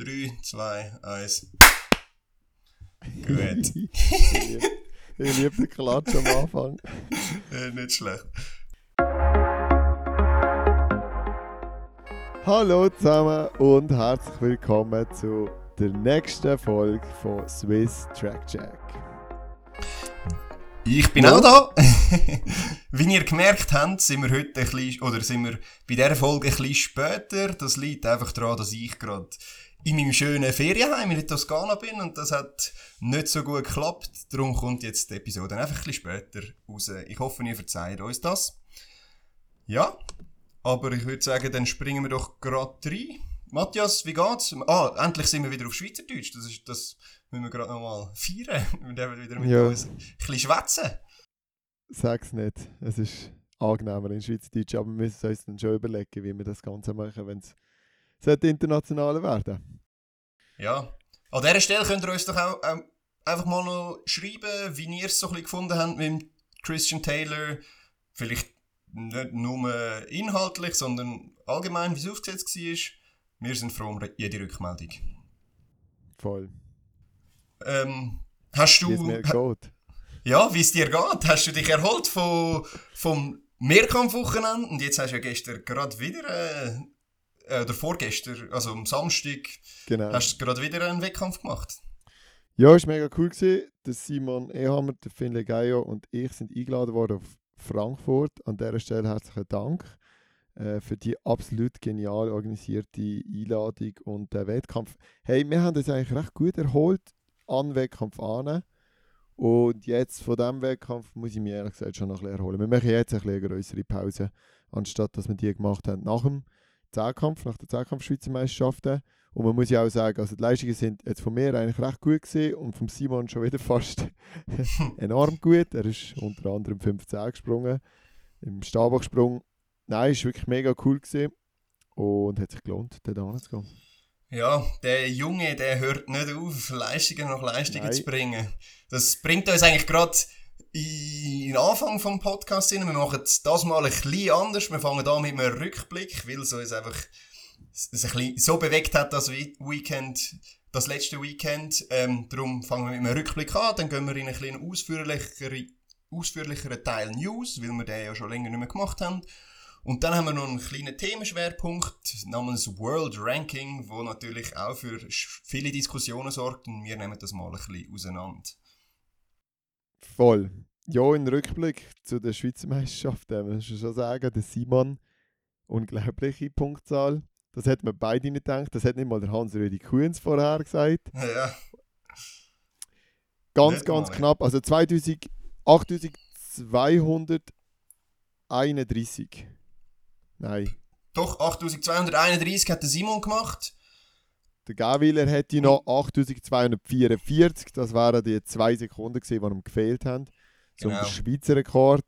3, 2, 1. Gut. ich liebe den Klatsch am Anfang. Äh, nicht schlecht. Hallo zusammen und herzlich willkommen zu der nächsten Folge von Swiss Track Jack. Ich bin ja. auch da. Wie ihr gemerkt habt, sind wir heute ein bisschen, oder sind wir bei dieser Folge ein bisschen später. Das liegt einfach daran, dass ich gerade in meinem schönen Ferienheim in Toskana bin und das hat nicht so gut geklappt. Darum kommt jetzt die Episode einfach ein bisschen später raus. Ich hoffe, ihr verzeiht uns das. Ja, aber ich würde sagen, dann springen wir doch gerade rein. Matthias, wie geht's? Ah, endlich sind wir wieder auf Schweizerdeutsch. Das, ist, das müssen wir gerade nochmal feiern. Wir dürfen wieder mit Ja. uns ein bisschen schwätzen. Sag's nicht. Es ist angenehmer in Schweizerdeutsch, aber wir müssen uns dann schon überlegen, wie wir das Ganze machen, wenn es internationaler werden Ja. An dieser Stelle könnt ihr uns doch auch ähm, einfach mal noch schreiben, wie ihr es so ein bisschen gefunden habt mit Christian Taylor. Vielleicht nicht nur inhaltlich, sondern allgemein, wie es aufgesetzt war. Wir sind froh um jede Rückmeldung. Voll. Ähm, hast Wie es mir du... geht. Ja, wie es dir geht? Hast du dich erholt von, vom Mehrkampfwochenende? Und jetzt hast du ja gestern gerade wieder... Äh, äh, oder vorgestern, also am Samstag, Genau. hast du gerade wieder einen Wettkampf gemacht. Ja, es war mega cool. Gewesen. Der Simon Ehammer, der Finlay Gaio und ich sind eingeladen worden auf Frankfurt. An dieser Stelle herzlichen Dank äh, für die absolut genial organisierte Einladung und den Wettkampf. Hey, wir haben uns eigentlich recht gut erholt an Wettkampf an. Und jetzt von diesem Wettkampf muss ich mich ehrlich gesagt schon noch ein bisschen erholen. Wir machen jetzt ein bisschen eine größere Pause, anstatt dass wir die gemacht haben nach dem Zehnkampf, nach der Zehnkampf-Schweizer Meisterschaften. Und man muss ja auch sagen, also die Leistungen sind jetzt von mir eigentlich recht gut gewesen und vom Simon schon wieder fast enorm gut. Er ist unter anderem 15 gesprungen, im Stabhochsprung. Nein, ist wirklich mega cool gewesen und hat sich gelohnt, dort zu gehen. Ja, der Junge, der hört nicht auf, Leistungen nach Leistungen Nein. zu bringen. Das bringt uns eigentlich gerade in den Anfang vom Podcast hin. Wir machen das mal ein bisschen anders. Wir fangen da mit einem Rückblick, weil es einfach es ein bisschen so bewegt hat, das We- Weekend, das letzte Weekend. Ähm, darum fangen wir mit einem Rückblick an, dann gehen wir in einen kleinen ausführlicheren, ausführlicheren Teil News, weil wir den ja schon länger nicht mehr gemacht haben. Und dann haben wir noch einen kleinen Themenschwerpunkt namens World Ranking, wo natürlich auch für viele Diskussionen sorgt und wir nehmen das mal ein bisschen auseinander. Voll. Ja, in Rückblick zu der Schweizer Meisterschaft, äh, muss ich schon sagen, der Simon, unglaubliche Punktzahl. Das hätten wir beide nicht gedacht. Das hat nicht mal der Hans-Rüdi Kuhns vorher gesagt. Ja, Ganz, Nicht ganz knapp. Also 2000, 8231. Nein. doch 8231 hat der Simon gemacht. Der Gawiler hätte noch 8244. Das wären die zwei Sekunden gewesen, die ihm gefehlt haben. Zum Genau. Schweizer Rekord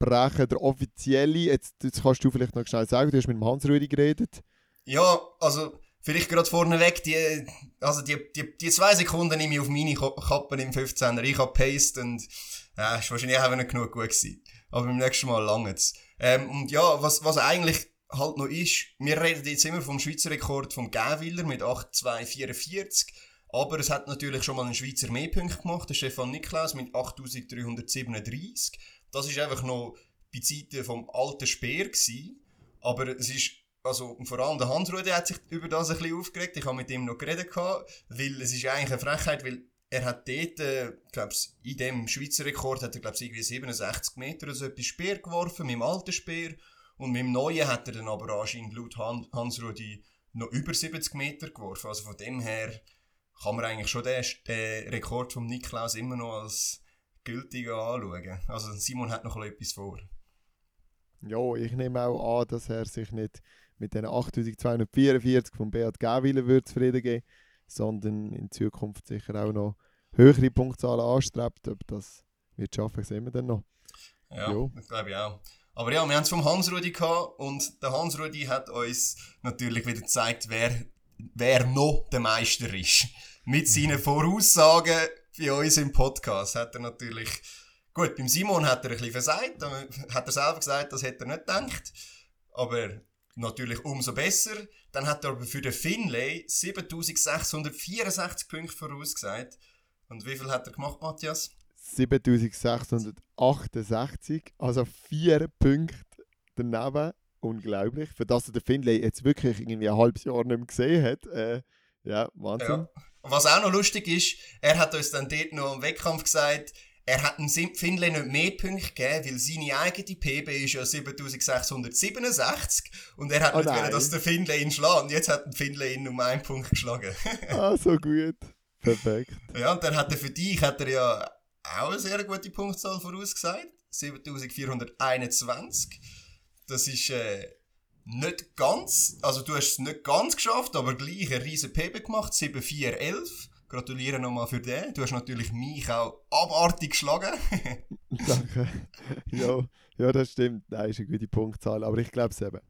brechen. Der offizielle, jetzt, jetzt kannst du vielleicht noch schnell sagen, du hast mit dem Hans-Rüdi geredet. Ja, also vielleicht gerade vorneweg, die, also die, die, die zwei Sekunden nehme ich auf meine Ko- Kappe im 15er. Ich habe paced und ja, ist wahrscheinlich auch nicht genug gut gewesen. Aber beim nächsten Mal lange ähm, Und ja, was, was eigentlich halt noch ist, wir reden jetzt immer vom Schweizer Rekord vom Gäwiller mit 8,244. Aber es hat natürlich schon mal einen Schweizer Mehrpunkt gemacht, der Stefan Niklaus mit 8337. Das ist einfach noch bei Zeiten vom alten Speer gewesen. Aber es ist, also vor allem der Hans-Rudi hat sich über das ein bisschen aufgeregt. Ich habe mit ihm noch geredet, weil es ist eigentlich eine Frechheit, weil er hat dort, äh, glaub's, in dem Schweizer Rekord hat er, glaub's, irgendwie 67 Meter oder so etwas Speer geworfen, mit dem alten Speer. Und mit dem neuen hat er dann aber anscheinend laut Han Hans-Rudi noch über 70 Meter geworfen. Also von dem her kann man eigentlich schon den, den Rekord vom Niklaus immer noch als gültig anschauen. Also Simon hat noch etwas vor. Ja, ich nehme auch an, dass er sich nicht mit den 8244 von Beat Gawiler würde zufrieden geben, sondern in Zukunft sicher auch noch höhere Punktzahlen anstrebt. Ob das wird schaffen, sehen wir dann noch. Ja, Jo. das glaube ich auch. Aber ja, wir haben es vom Hans-Rudi gehabt und der Hans-Rudi hat uns natürlich wieder gezeigt, wer, wer noch der Meister ist. Mit seinen Voraussagen bei uns im Podcast hat er natürlich, gut, beim Simon hat er ein bisschen versagt, hat er selber gesagt, das hätte er nicht gedacht. Aber natürlich umso besser. Dann hat er aber für den Finlay 7664 Punkte vorausgesagt. Und wie viel hat er gemacht, Matthias? 7668, also vier Punkte daneben. Unglaublich. Für das er den Finlay jetzt wirklich irgendwie ein halbes Jahr nicht mehr gesehen hat. Äh, ja, Wahnsinn. Ja. Was auch noch lustig ist, er hat uns dann dort noch im Wettkampf gesagt, er hat dem Finlay nicht mehr Punkte gegeben, weil seine eigene PB ist ja 7667 und er hat oh nicht wollen, dass der Finlay ihn schlägt. Und jetzt hat der Finlay ihn um einen Punkt geschlagen. ah, so gut. Perfekt. Ja, und dann hat er für dich hat er ja auch eine sehr gute Punktzahl vorausgesagt. 7421. Das ist äh, nicht ganz, also du hast es nicht ganz geschafft, aber gleich eine riesen PB gemacht, 7411. Gratuliere nochmal für den. Du hast natürlich mich auch abartig geschlagen. Danke. ja, ja, das stimmt. Nein, ist eine gute Punktzahl. Aber ich glaube es eben.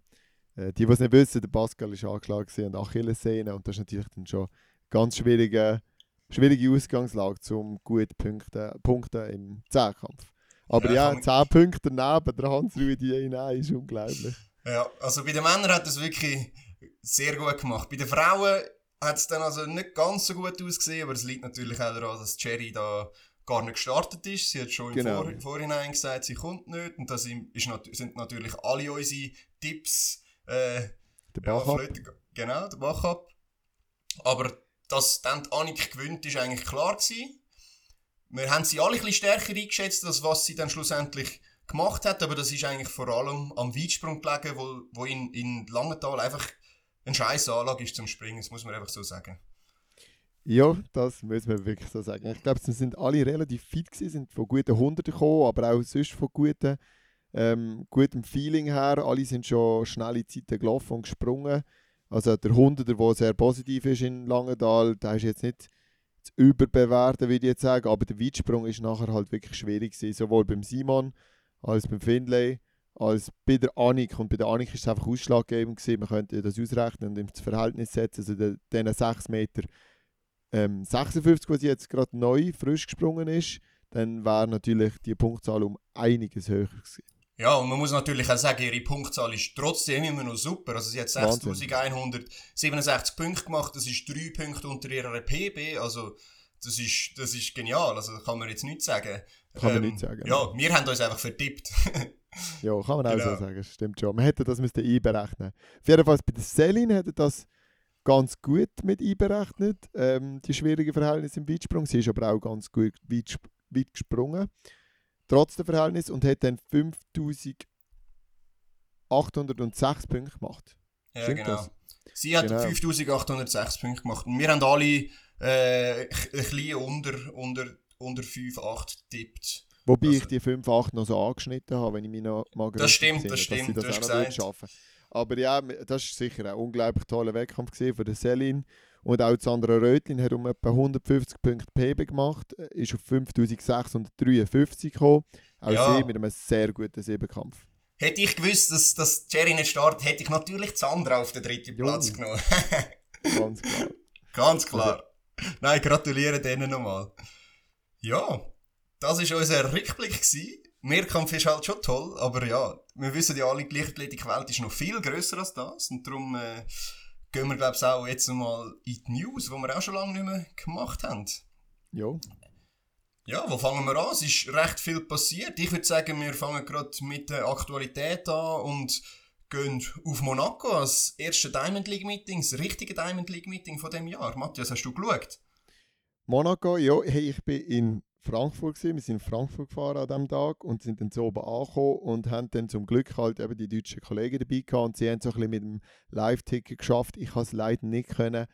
Äh, die, die es nicht wissen, der Pascal ist angeschlagen und Achillessehne. Und das ist natürlich dann schon ganz schwierige, schwierige Ausgangslage, um gut punkten, punkten im Zehnkampf. Aber ja, ja 10 Punkte daneben, der Hans-Rudi hinein, ist unglaublich. Ja, also bei den Männern hat es wirklich sehr gut gemacht. Bei den Frauen hat es dann also nicht ganz so gut ausgesehen, aber es liegt natürlich auch daran, dass Cherry da gar nicht gestartet ist. Sie hat schon genau. im Vor Vorhinein gesagt, sie kommt nicht. Und das sind natürlich alle unsere Tipps. Äh, der Backup. Ja, genau, der Backup. Aber dass dann Annik gewinnt, ist eigentlich klar gewesen. Wir haben sie alle ein bisschen stärker eingeschätzt, als was sie dann schlussendlich gemacht hat. Aber das ist eigentlich vor allem am Weitsprung gelegen, wo, wo in, in Langenthal einfach eine scheiß Anlage ist zum Springen, das muss man einfach so sagen. Ja, das müssen wir wirklich so sagen. Ich glaube, sie sind alle relativ fit gewesen, sind von guten Hunderten gekommen, aber auch sonst von guten, ähm, gutem Feeling her. Alle sind schon schnelle Zeiten gelaufen und gesprungen. Also der Hunderter, der sehr positiv ist in Langenthal, der ist jetzt nicht zu überbewerten, würde ich jetzt sagen, aber der Weitsprung ist nachher halt wirklich schwierig gewesen, sowohl beim Simon als beim Findlay als bei der Annik. Und bei der Annik ist es einfach ausschlaggebend gewesen. Man könnte das ausrechnen und ins Verhältnis setzen. Also diesen 6 Meter ähm, 56, was jetzt gerade neu, frisch gesprungen ist, dann wäre natürlich die Punktzahl um einiges höher gewesen. Ja, und man muss natürlich auch sagen, ihre Punktzahl ist trotzdem immer noch super. Also sie hat 6167 Punkte gemacht, das ist 3 Punkte unter ihrer PB, also das ist, das ist genial, also kann man jetzt nicht sagen. Kann ähm, man nicht sagen. Ja, wir haben uns einfach vertippt. ja, kann man auch genau. so sagen, stimmt schon. Man hätte das müssen einberechnen Auf jeden Fall bei der Selin hätte das ganz gut mit einberechnet, ähm, die schwierigen Verhältnisse im Weitsprung. Sie ist aber auch ganz gut weit, weit gesprungen, trotz der Verhältnisse, und hat dann 5806 Punkte gemacht. Ja, Stimmt genau. Das? Sie hat genau. 5806 Punkte gemacht. Und wir haben alle äh, ein bisschen unter, unter, unter 5, 8 tippt. Wobei also, ich die 5-8 noch so angeschnitten habe, wenn ich mich noch mal Das stimmt, gesehen, das stimmt, das auch noch schaffen. Aber ja, das war sicher ein unglaublich toller Wettkampf von der Selin. Und auch Sandra Rötlin hat um etwa 150 Punkte PB gemacht, ist auf 5653 gekommen. Auch ja. sie mit einem sehr guten Siebenkampf. Hätte ich gewusst, dass, dass Jerry nicht startet, hätte ich natürlich Sandra auf den dritten Platz genommen. Ganz klar. Ganz klar. Also, Nein, gratuliere denen nochmal. Ja, das war unser Rückblick. Gewesen. Mehrkampf ist halt schon toll, aber ja, wir wissen ja alle, die Leichtathletik-Welt ist noch viel grösser als das und darum äh, gehen wir, glaube ich, auch jetzt mal in die News, die wir auch schon lange nicht mehr gemacht haben. Ja. Ja, wo fangen wir an? Es ist recht viel passiert. Ich würde sagen, wir fangen gerade mit der Aktualität an und gehen auf Monaco als erste Diamond League Meeting, das richtige Diamond League Meeting von dem Jahr. Matthias, hast du geschaut? Monaco, ja, hey, ich bin in Frankfurt gewesen. Wir sind in Frankfurt gefahren an diesem Tag und sind dann so oben angekommen und haben dann zum Glück halt eben die deutschen Kollegen dabei gehabt und sie haben so ein bisschen mit dem Live-Ticket geschafft. Ich konnte es leider nicht können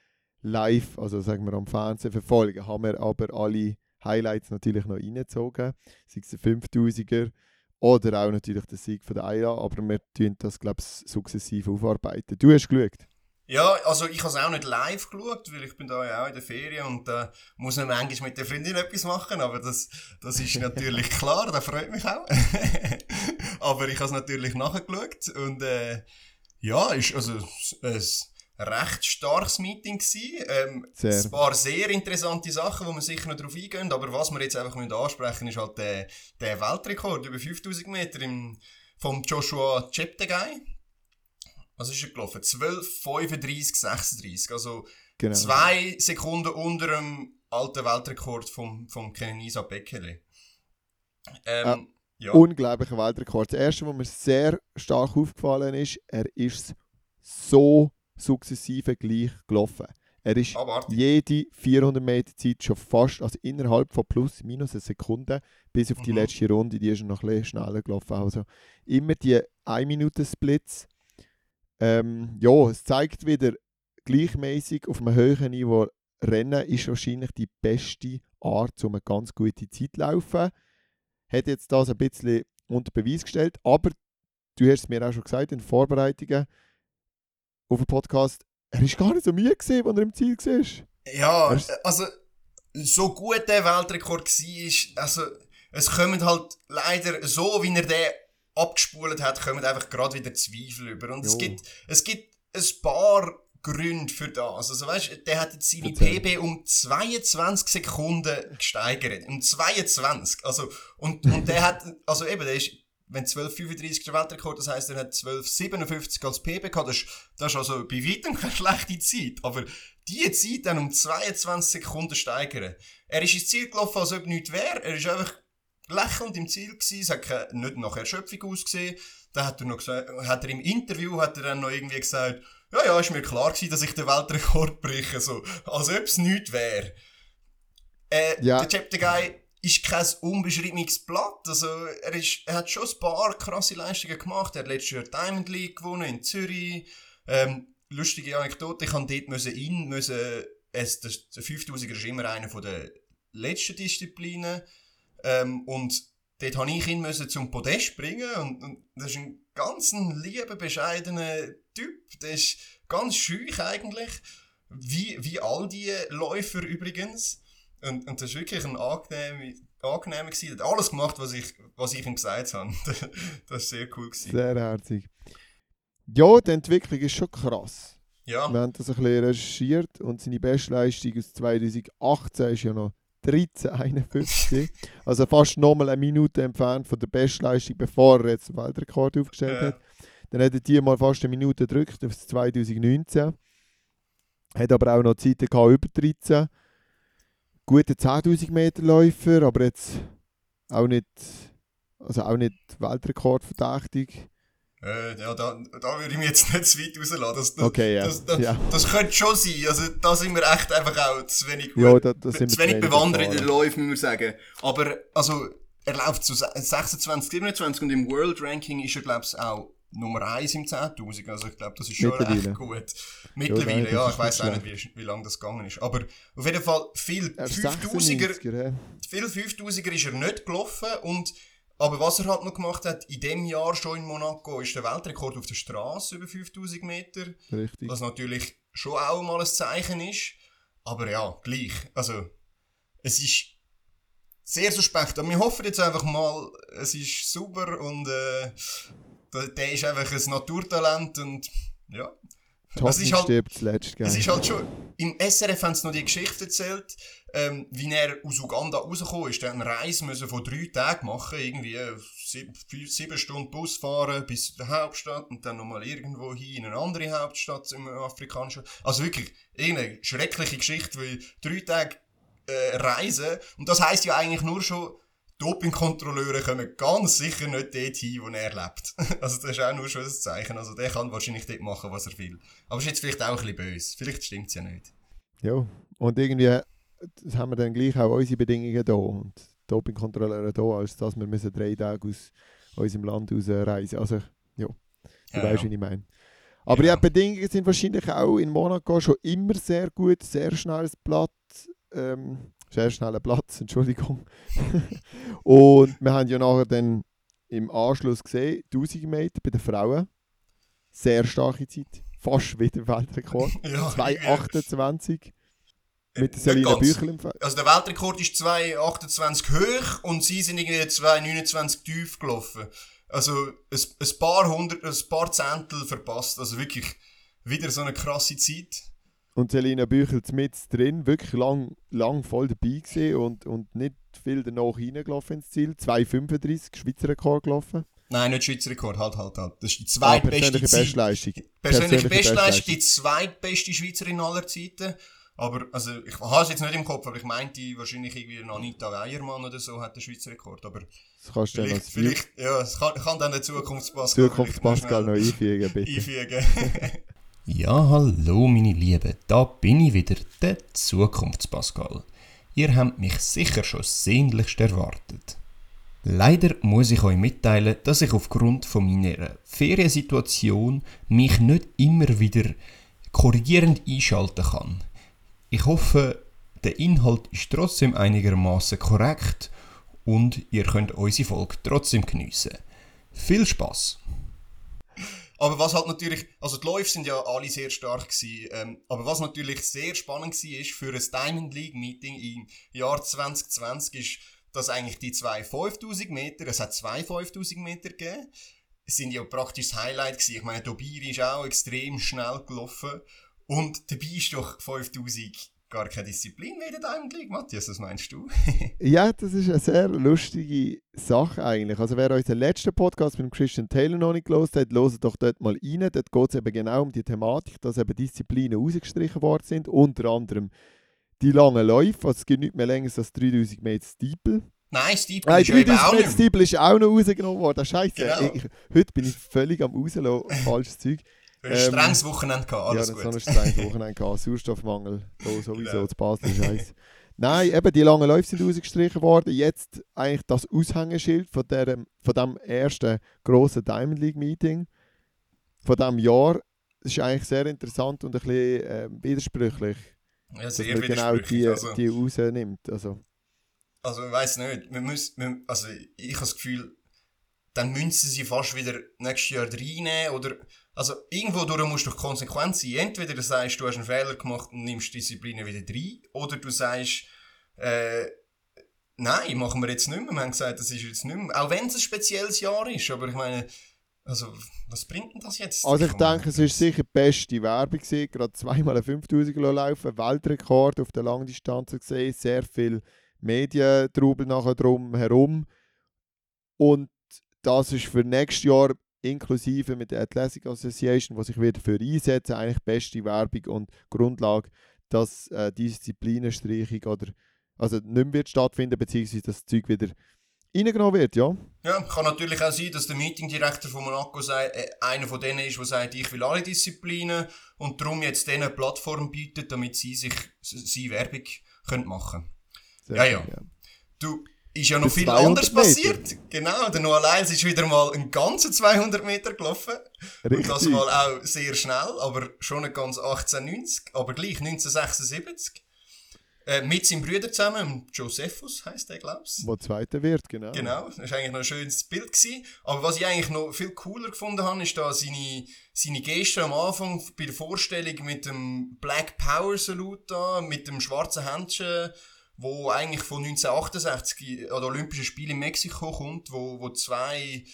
live, also sagen wir am Fernsehen verfolgen, haben wir aber alle Highlights natürlich noch reingezogen, sei es der 5000er oder auch natürlich der Sieg von der Ayla, aber wir tun das, glaube ich, sukzessiv aufarbeiten. Du hast geschaut? Ja, also ich habe es auch nicht live geschaut, weil ich bin da ja auch in der Ferien und da äh, muss man manchmal mit der Freundin etwas machen, aber das, das ist natürlich klar, das freut mich auch. aber ich habe es natürlich nachgeschaut und äh, ja, ist also ein recht starkes Meeting gewesen. Ähm, ein paar sehr interessante Sachen, wo wir sicher noch drauf eingehen, aber was wir jetzt einfach ansprechen müssen, ist halt der, der Weltrekord über 5000 Meter im, vom Joshua Cheptegei was ist er gelaufen? 12, 35, 36. Also Genau. zwei Sekunden unter dem alten Weltrekord vom, vom Kenenisa Bekele. Ähm, ja. Unglaublicher Weltrekord. Das erste, was mir sehr stark aufgefallen ist, er ist so sukzessive gleich gelaufen. Er ist Abartig. jede 400 Meter Zeit schon fast, also innerhalb von plus minus eine Sekunde, bis auf die Mhm. letzte Runde, die ist er noch ein bisschen schneller gelaufen. Also immer die 1-Minuten-Splits. Ähm, ja, es zeigt wieder, gleichmäßig auf einem höheren Niveau Rennen ist wahrscheinlich die beste Art, um eine ganz gute Zeit zu laufen. Hat jetzt das ein bisschen unter Beweis gestellt, aber du hast es mir auch schon gesagt in den Vorbereitungen auf dem Podcast, er ist gar nicht so müde gewesen, als er im Ziel war. Ja, also so gut der Weltrekord war, also es kommen halt leider so, wie er den abgespult hat, kommen einfach gerade wieder Zweifel über. Und es gibt, es gibt ein paar Gründe für das. Also weißt, der hat jetzt seine. PB um 22 Sekunden gesteigert. Um 22. Also, und, und der hat, also eben, der ist, wenn 12,35 der Weltrekord, das heisst, er hat 12,57 als PB gehabt, das ist, das ist also bei weitem keine schlechte Zeit. Aber die Zeit dann um 22 Sekunden steigern. Er ist ins Ziel gelaufen, als ob nichts wäre. Er ist einfach lächelnd im Ziel gewesen. Es hat nicht nach Erschöpfung ausgesehen. Dann hat er noch gesagt, hat er im Interview, hat er dann noch irgendwie gesagt, ja, ja, ist mir klar gewesen, dass ich den Weltrekord breche. So, als ob es nichts wäre. Äh, Ja. Der Cheptegei ist kein unbeschriebenes Blatt. Also, er, ist, er hat schon ein paar krasse Leistungen gemacht. Er hat letztes Jahr Diamond League gewonnen in Zürich. Ähm, lustige Anekdote, ich musste dort müssen in, müssen, es, der 5000er ist immer einer der letzten Disziplinen. Ähm, und dort musste ich ihn müssen zum Podest bringen. Und, und das ist ein ganz lieber, bescheidener Typ. Der ist ganz schüch eigentlich. Wie, wie all die Läufer übrigens. Und, und das ist wirklich ein angenehmer, angenehmer gewesen. Er hat alles gemacht, was ich, was ich ihm gesagt habe. das ist sehr cool gewesen. Sehr herzig. Ja, die Entwicklung ist schon krass. Ja, Wir haben das ein bisschen recherchiert und seine Bestleistung aus 2018 ist ja noch 13,51. also fast nochmal eine Minute entfernt von der Bestleistung, bevor er jetzt den Weltrekord aufgestellt Ja. hat. Dann hat er die mal fast eine Minute gedrückt auf das 2019. Hat aber auch noch Zeiten gehabt, über 13. Gute 10.000 Meter Läufer, aber jetzt auch nicht, also auch nicht Weltrekord verdächtig. Äh, ja da, da würde ich mich jetzt nicht zu weit rauslassen. Das, das, Okay, ja. das, das, ja. das könnte schon sein. Also, da sind wir echt einfach auch zu wenig gut. Ja, da, da zu wenig bewandert in den. Läufen, muss man sagen. Aber, also, er läuft zu 26, 27 und im World Ranking ist er, glaube ich, auch Nummer 1 im 10.000. Also, ich glaube, das ist schon Mittlerweile. echt gut. Mittlerweile, ja, ist ich weiß auch nicht, wie, wie lange das gegangen ist. Aber auf jeden Fall, viel Er ist 5000er 96er, ja. viel 5000er ist er nicht gelaufen und aber was er halt noch gemacht hat, in dem Jahr schon in Monaco, ist der Weltrekord auf der Straße über 5000 Meter, Richtig. was natürlich schon auch mal ein Zeichen ist, aber ja, gleich, also es ist sehr suspekt, aber wir hoffen jetzt einfach mal, es ist super und äh, der, der ist einfach ein Naturtalent und ja, Halt- stirbt zuletzt, gell? es ist halt schon, im SRF haben sie noch die Geschichte erzählt, ähm, wie er aus Uganda rausgekommen ist. Der hat eine Reise müssen von drei Tagen machen, irgendwie äh, sieben, sieben Stunden Bus fahren bis zur Hauptstadt und dann nochmal irgendwo hin in eine andere Hauptstadt im afrikanischen. Also wirklich, irgendeine schreckliche Geschichte, weil drei Tage äh, reisen. Und das heisst ja eigentlich nur schon, Dopingkontrolleure kommen ganz sicher nicht dort hin, wo er lebt. Also das ist auch nur schon ein Zeichen. Also der kann wahrscheinlich dort machen, was er will. Aber ist jetzt vielleicht auch ein bisschen böse. Vielleicht stimmt es ja nicht. Ja, und irgendwie das haben wir dann gleich auch unsere Bedingungen da und Dopingkontrolleure da, als dass wir müssen drei Tage aus unserem Land ausreisen. Also, ja, du Ja, weißt, ja. wie ich meine. Aber Ja. ja, die Bedingungen sind wahrscheinlich auch in Monaco schon immer sehr gut, sehr schnelles Blatt, ähm, sehr schneller Platz, Entschuldigung. und wir haben ja nachher dann im Anschluss gesehen, 1000 Meter bei den Frauen, sehr starke Zeit, fast wieder Weltrekord, Ja, 2,28 mit der Nicht Selina. Büchel im Fall. Also der Weltrekord ist 2,28 hoch und sie sind irgendwie 2,29 tief gelaufen. Also ein, ein paar hundert, ein paar Zehntel verpasst. Also wirklich wieder so eine krasse Zeit. Und Selina Büchel mit drin, wirklich lang, lang voll dabei gewesen und, und nicht viel danach reingelaufen ins Ziel. 2,35 Schweizer Rekord gelaufen. Nein, nicht Schweizer Rekord, halt, halt, halt. Das ist die Ah, zweitbeste persönliche Zeit. Bestleistung. Persönliche Bestleistung, die zweitbeste Schweizerin aller Zeiten. Aber, also, ich habe es jetzt nicht im Kopf, aber ich meinte wahrscheinlich irgendwie Anita Weiermann oder so hat den Schweizer Rekord. Aber Das kannst du vielleicht, vielleicht, ja, es kann, kann dann der Zukunftspascal Zukunftspascal noch einfügen, bitte. einfügen. Ja, hallo meine Lieben, da bin ich wieder, der Zukunftspascal. Ihr habt mich sicher schon sehnlichst erwartet. Leider muss ich euch mitteilen, dass ich aufgrund von meiner Feriensituation mich nicht immer wieder korrigierend einschalten kann. Ich hoffe, der Inhalt ist trotzdem einigermaßen korrekt und ihr könnt unsere Folge trotzdem geniessen. Viel Spaß! Aber was halt natürlich, also die Läufe sind ja alle sehr stark gewesen, ähm, aber was natürlich sehr spannend war, ist für ein Diamond League Meeting im Jahr 2020 ist, dass eigentlich die zwei 5000 Meter, es hat zwei 5000 Meter gegeben, es sind ja praktisch das Highlight gewesen. Ich meine, Dobiri ist auch extrem schnell gelaufen und dabei ist doch 5000 gar keine Disziplin mehr in Diamond League. Matthias, was meinst du? Ja, das ist eine sehr lustige Sache eigentlich. Also wer unseren letzten Podcast mit Christian Taylor noch nicht gelesen hat, hört doch dort mal rein. Dort geht es eben genau um die Thematik, dass eben Disziplinen rausgestrichen worden sind. Unter anderem die langen Läufe. Also es gibt nicht mehr länger als 3000 Meter Steeple. Nein, Steve Nein, ist ja eben 3000 auch Meter nicht. Steeple ist auch noch rausgenommen worden. Scheiße. Genau. Heute bin ich völlig am rauslassen. Falsches Zeug. Du hast ein Ähm, strenges Wochenende gehabt, alles ja, gut. so ein strenges Wochenende gehabt. Sauerstoffmangel, da sowieso, Genau. das Basel Scheiß. Nein, eben die langen Läufe sind rausgestrichen worden. Jetzt eigentlich das Aushängeschild von, der, von dem ersten grossen Diamond League Meeting von diesem Jahr. Das ist eigentlich sehr interessant und ein bisschen ähm, widersprüchlich, Ja, dass man genau die. Also, die rausnimmt. Also, also ich weiß nicht. Wir müssen, wir, also ich habe das Gefühl, dann müssen sie fast wieder nächstes Jahr reinnehmen oder also irgendwo durch musst du doch konsequent sein. Entweder du sagst, du hast einen Fehler gemacht und nimmst Disziplinen wieder rein, oder du sagst, äh, nein, machen wir jetzt nicht mehr. Wir haben gesagt, das ist jetzt nicht mehr. Auch wenn es ein spezielles Jahr ist, aber ich meine, also was bringt denn das jetzt? also ich denke, es ist sicher die beste Werbung gewesen. Gerade zweimal ein 5000 laufen, Weltrekord auf der Langdistanz gesehen, sehr viel Medientrubel nachher drum herum. Und das ist für nächstes Jahr inklusive mit der Athletic Association, die sich wieder für einsetzen, eigentlich beste Werbung und Grundlage, dass äh, die Disziplinenstreichung oder also nicht mehr wird stattfinden, beziehungsweise das Zeug wieder reingenommen wird, ja. Ja, kann natürlich auch sein, dass der Meetingdirektor von Monaco sagt, äh, einer von denen ist, der sagt, ich will alle Disziplinen und darum jetzt denen eine Plattform bietet, damit sie sich sie Werbung können machen Sehr Ja, ja. schön, Du, ist ja noch viel 200 anderes Meter. passiert. Genau, der Noah Lyles ist wieder mal einen ganzen 200 Meter gelaufen. Und das Richtig. mal auch sehr schnell, aber schon nicht ganz 1890, aber gleich 1976. Äh, mit seinem Bruder zusammen, Josephus heisst der, glaub's. Wo Zweiter wird, genau. Genau, das war eigentlich noch ein schönes Bild. Gewesen. Aber was ich eigentlich noch viel cooler gefunden habe, ist da seine, seine Geste am Anfang bei der Vorstellung mit dem Black Power Salute da, mit dem schwarzen Händchen, wo eigentlich von 1968 an den Olympischen Spielen in Mexiko kommt, wo, wo zwei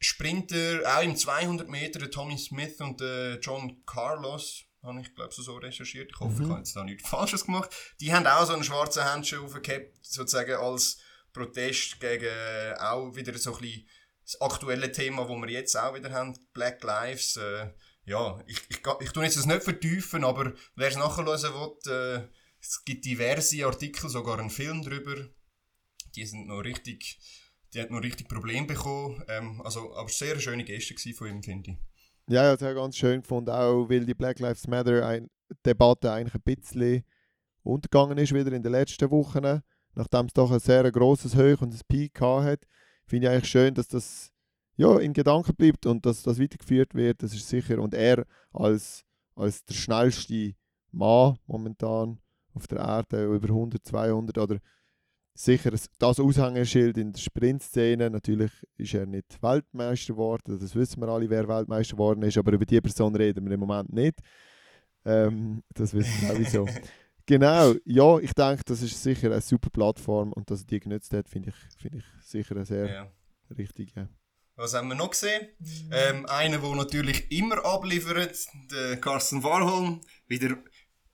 Sprinter, auch im 200 Meter, der Tommy Smith und der John Carlos, habe ich glaube so, so recherchiert. Ich hoffe, ich habe jetzt da nichts Falsches gemacht. Die haben auch so einen schwarzen Händchen aufgehabt, sozusagen als Protest gegen auch wieder so ein bisschen das aktuelle Thema, wo wir jetzt auch wieder haben, Black Lives. Äh, ja, ich, ich, ga- ich tue jetzt das nicht vertiefen, aber wer es nachhören will, äh, es gibt diverse Artikel, sogar einen Film drüber. Die sind noch richtig, die hat noch richtig Probleme bekommen. Ähm, also, aber sehr schöne Geste von ihm, finde ich. Ja, ja, das habe ich ganz schön gefunden, auch weil die Black Lives Matter ein Debatte eigentlich ein bisschen untergegangen ist wieder in den letzten Wochen, nachdem es doch ein sehr grosses Hoch und ein Peak hat. Finde ich eigentlich schön, dass das ja, in Gedanken bleibt und dass das weitergeführt wird, das ist sicher. Und er als, als der schnellste Mann momentan auf der Erde, über 100, 200 oder sicher das das Aushängeschild in der Sprintszene. Natürlich ist er nicht Weltmeister geworden, das wissen wir alle, wer Weltmeister geworden ist, aber über die Person reden wir im Moment nicht. Ähm, das wissen wir auch wieso. genau, ja, ich denke, das ist sicher eine super Plattform und dass er die genutzt hat, finde ich, finde ich sicher eine sehr Ja. richtige. Was haben wir noch gesehen? Ähm, einer, der natürlich immer abliefert, der Carsten Warholm. Wieder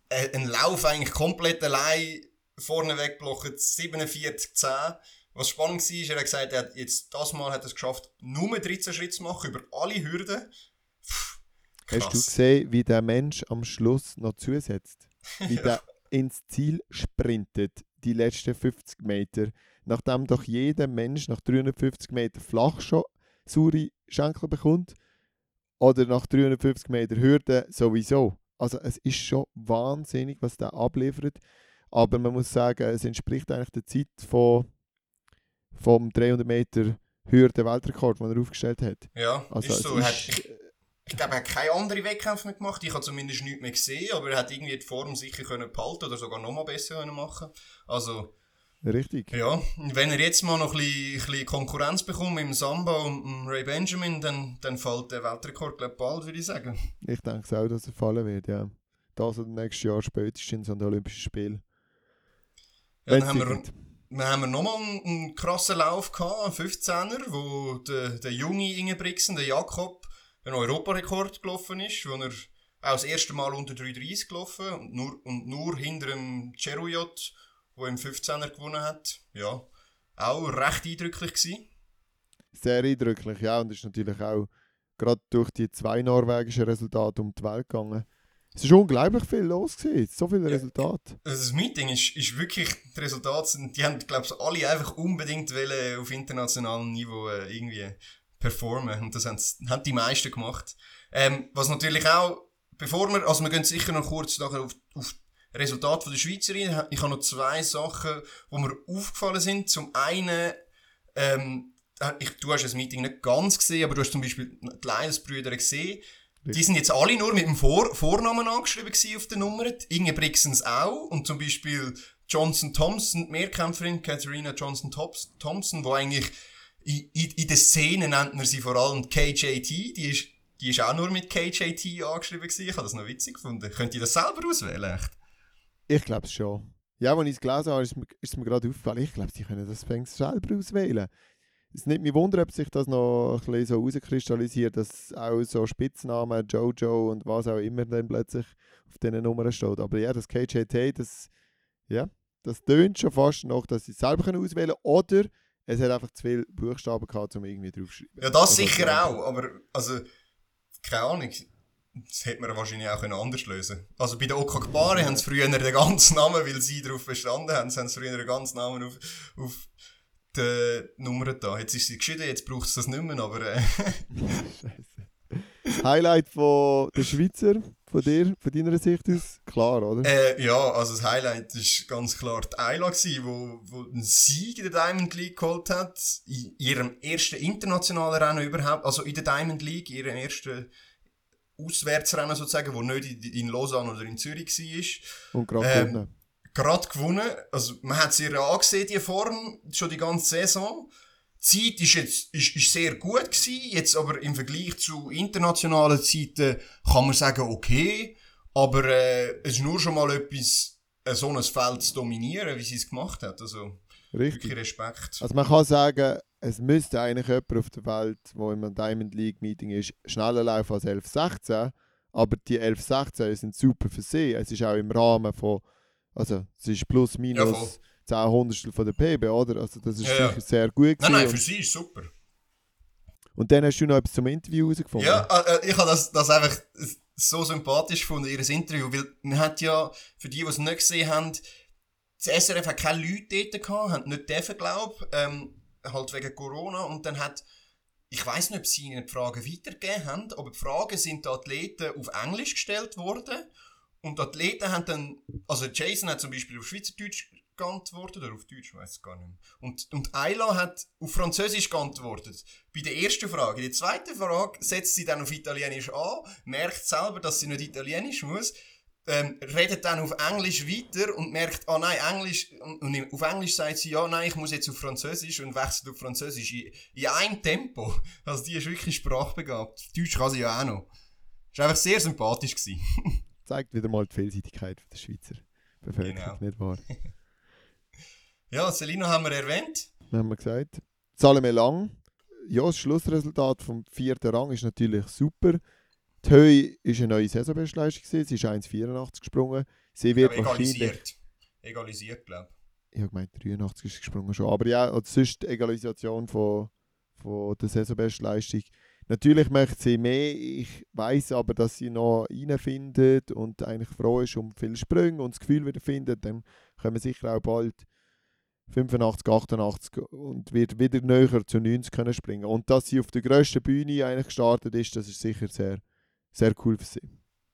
äh, ein Lauf eigentlich komplett allein vorne wegblockt, 47-10. Was spannend war, ist, er hat gesagt, er hat jetzt das Mal hat er es geschafft, nur 13 Schritte zu machen über alle Hürden. Pff, Hast du gesehen, wie der Mensch am Schluss noch zusetzt? Wie der ins Ziel sprintet, die letzten 50 Meter, nachdem doch jeder Mensch nach 350 Metern flach schon saure Schenkel bekommt oder nach 350 Metern Hürde sowieso. Also es ist schon wahnsinnig, was der abliefert, aber man muss sagen, es entspricht eigentlich der Zeit von, vom 300 Meter Hürde Weltrekord, den er aufgestellt hat. Ja, Also ist so. Ist, ich, ich glaube, er hat keine anderen Wettkämpfe mehr gemacht. Ich habe zumindest nichts mehr gesehen, aber er hat irgendwie die Form sicher können behalten oder sogar noch mal besser können machen. Also, richtig. ja, wenn er jetzt mal noch ein bisschen, ein bisschen Konkurrenz bekommt mit dem Samba und Ray Benjamin, dann, dann fällt der Weltrekord, glaube ich, bald, würde ich sagen. Ich denke es auch, dass er fallen wird, ja. Das oder nächstes Jahr spätestens an den Olympischen Spielen. Ja, dann haben wir, dann haben wir nochmal einen, einen krassen Lauf gehabt, einen 15er, wo der, der junge Ingebrigtsen, der Jakob, einen Europarekord gelaufen ist, wo er auch das erste Mal unter 3,30 gelaufen und nur, und nur hinter dem Cheruyot, der im 15er gewonnen hat. Ja, auch recht eindrücklich gewesen. Sehr eindrücklich, ja. Und ist natürlich auch gerade durch die zwei norwegischen Resultate um die Welt gegangen. Es ist unglaublich viel los gewesen, so viele Resultate. Also das Meeting ist, ist wirklich, die Resultate sind, die haben, glaube ich, alle einfach unbedingt wollen auf internationalem Niveau äh, irgendwie performen. Und das haben, haben die meisten gemacht. Ähm, was natürlich auch, bevor wir, also wir gehen sicher noch kurz nachher auf, auf Resultat von der Schweizerin. Ich habe noch zwei Sachen, die mir aufgefallen sind. Zum einen, ähm, ich, du hast das Meeting nicht ganz gesehen, aber du hast zum Beispiel die Lions-Brüder gesehen. Die sind jetzt alle nur mit dem Vor Vornamen angeschrieben auf den Nummern. Inge Brixens auch. Und zum Beispiel Johnson Thompson, die Mehrkämpferin Katharina Johnson Thompson, wo eigentlich in, in, in der Szene nennt man sie vor allem KJT. Die ist, die ist auch nur mit KJT angeschrieben gewesen. Ich habe das noch witzig gefunden. Könnt ihr das selber auswählen? Echt? Ich glaube es schon. Ja, als ich es gelesen habe, ist mir, ist mir gerade aufgefallen, ich glaube, sie können das fängs selber auswählen. Es nimmt mich wunder, ob sich das noch ein bisschen so herauskristallisiert, dass auch so Spitznamen, Jojo und was auch immer dann plötzlich auf diesen Nummern steht. Aber ja, das KJT, das, ja, das tönt schon fast noch, dass sie es selber können auswählen können. Oder es hat einfach zu viele Buchstaben gehabt, um irgendwie draufzuschreiben. Ja, das Also, sicher auch. Aber, also, keine Ahnung. Das hätte man wahrscheinlich auch können anders lösen Also bei der Okakbare haben sie früher den ganzen Namen, weil sie darauf bestanden haben, sie haben sie früher den ganzen Namen auf, auf die Nummer da. Jetzt ist sie geschieden, jetzt braucht es das nicht mehr, aber äh. Highlight von der Schweizer, von dir, von deiner Sicht aus, klar, oder? äh, ja, also das Highlight ist ganz klar die Ayla gewesen, wo, wo einen Sieg in der Diamond League geholt hat, in ihrem ersten internationalen Rennen überhaupt, also in der Diamond League, ihrem ersten Auswärtsrennen sozusagen, wo nicht in, in Lausanne oder in Zürich war. Und gerade ähm, gewonnen. gerade gewonnen. Also, man hat sie ihr angesehen, die Form, schon die ganze Saison. Die Zeit ist jetzt, ist, ist sehr gut gewesen. Jetzt aber im Vergleich zu internationalen Zeiten kann man sagen, okay. Aber, äh, es ist nur schon mal etwas, äh, so ein Feld zu dominieren, wie sie es gemacht hat. Also, Richtig. wirklich Respekt. Also man kann sagen, es müsste eigentlich jemand auf der Welt, in einem Diamond League Meeting ist, schneller laufen als 11.16. Aber die 11.16 sind super für sie. Es ist auch im Rahmen von, also es ist plus Ja, minus voll. 10 Hundertstel von der PB, oder? Also das ist Ja, ja. sicher sehr gut Nein, nein, für sie ist super. und, und dann hast du noch etwas zum Interview herausgefunden. Ja, äh, äh, ich habe das, das einfach so sympathisch gefunden, ihr Interview, weil man hat ja, für die, die es nicht gesehen haben, das SRF hat keine Leute dort gehabt, haben nicht dürfen, glaub, ähm, halt wegen Corona, und dann hat, ich weiß nicht, ob sie ihnen die Fragen weitergegeben haben, aber die Fragen sind den Athleten auf Englisch gestellt worden, und die Athleten haben dann, also Jason hat zum Beispiel auf Schweizerdeutsch geantwortet, oder auf Deutsch, weiß ich gar nicht mehr. Und, und Ayla hat auf Französisch geantwortet. Bei der ersten Frage. Die zweite Frage setzt sie dann auf Italienisch an, merkt selber, dass sie nicht Italienisch muss, ähm, redet dann auf Englisch weiter und merkt, ah nein, Englisch, und, auf Englisch sagt sie, ja nein, ich muss jetzt auf Französisch und wechselt auf Französisch in, in einem Tempo. Also die ist wirklich sprachbegabt. Deutsch kann sie ja auch noch. Ist einfach sehr sympathisch gewesen. Zeigt wieder mal die Vielseitigkeit der Schweizer Bevölkerung, Genau. nicht wahr? Ja, Selina haben wir erwähnt. Dann haben wir gesagt. Salome Lang, ja, das Schlussresultat vom vierten Rang ist natürlich super. Die Höhe war eine neue Saisonbestleistung. gewesen. Sie ist 1,84 gesprungen. Sie wird Aber wahrscheinlich egalisiert. Egalisiert, glaube ich habe gemeint, 83 ist gesprungen schon. Aber ja, und sonst die Egalisation von, von der Saisonbestleistung. Natürlich möchte sie mehr. Ich weiß aber, dass sie noch reinfindet und eigentlich froh ist um viele Sprünge und das Gefühl wieder findet. Dann können wir sicher auch bald 85, 88 und wird wieder näher zu 90 können springen. Und dass sie auf der grössten Bühne eigentlich gestartet ist, das ist sicher sehr, sehr cool für sie.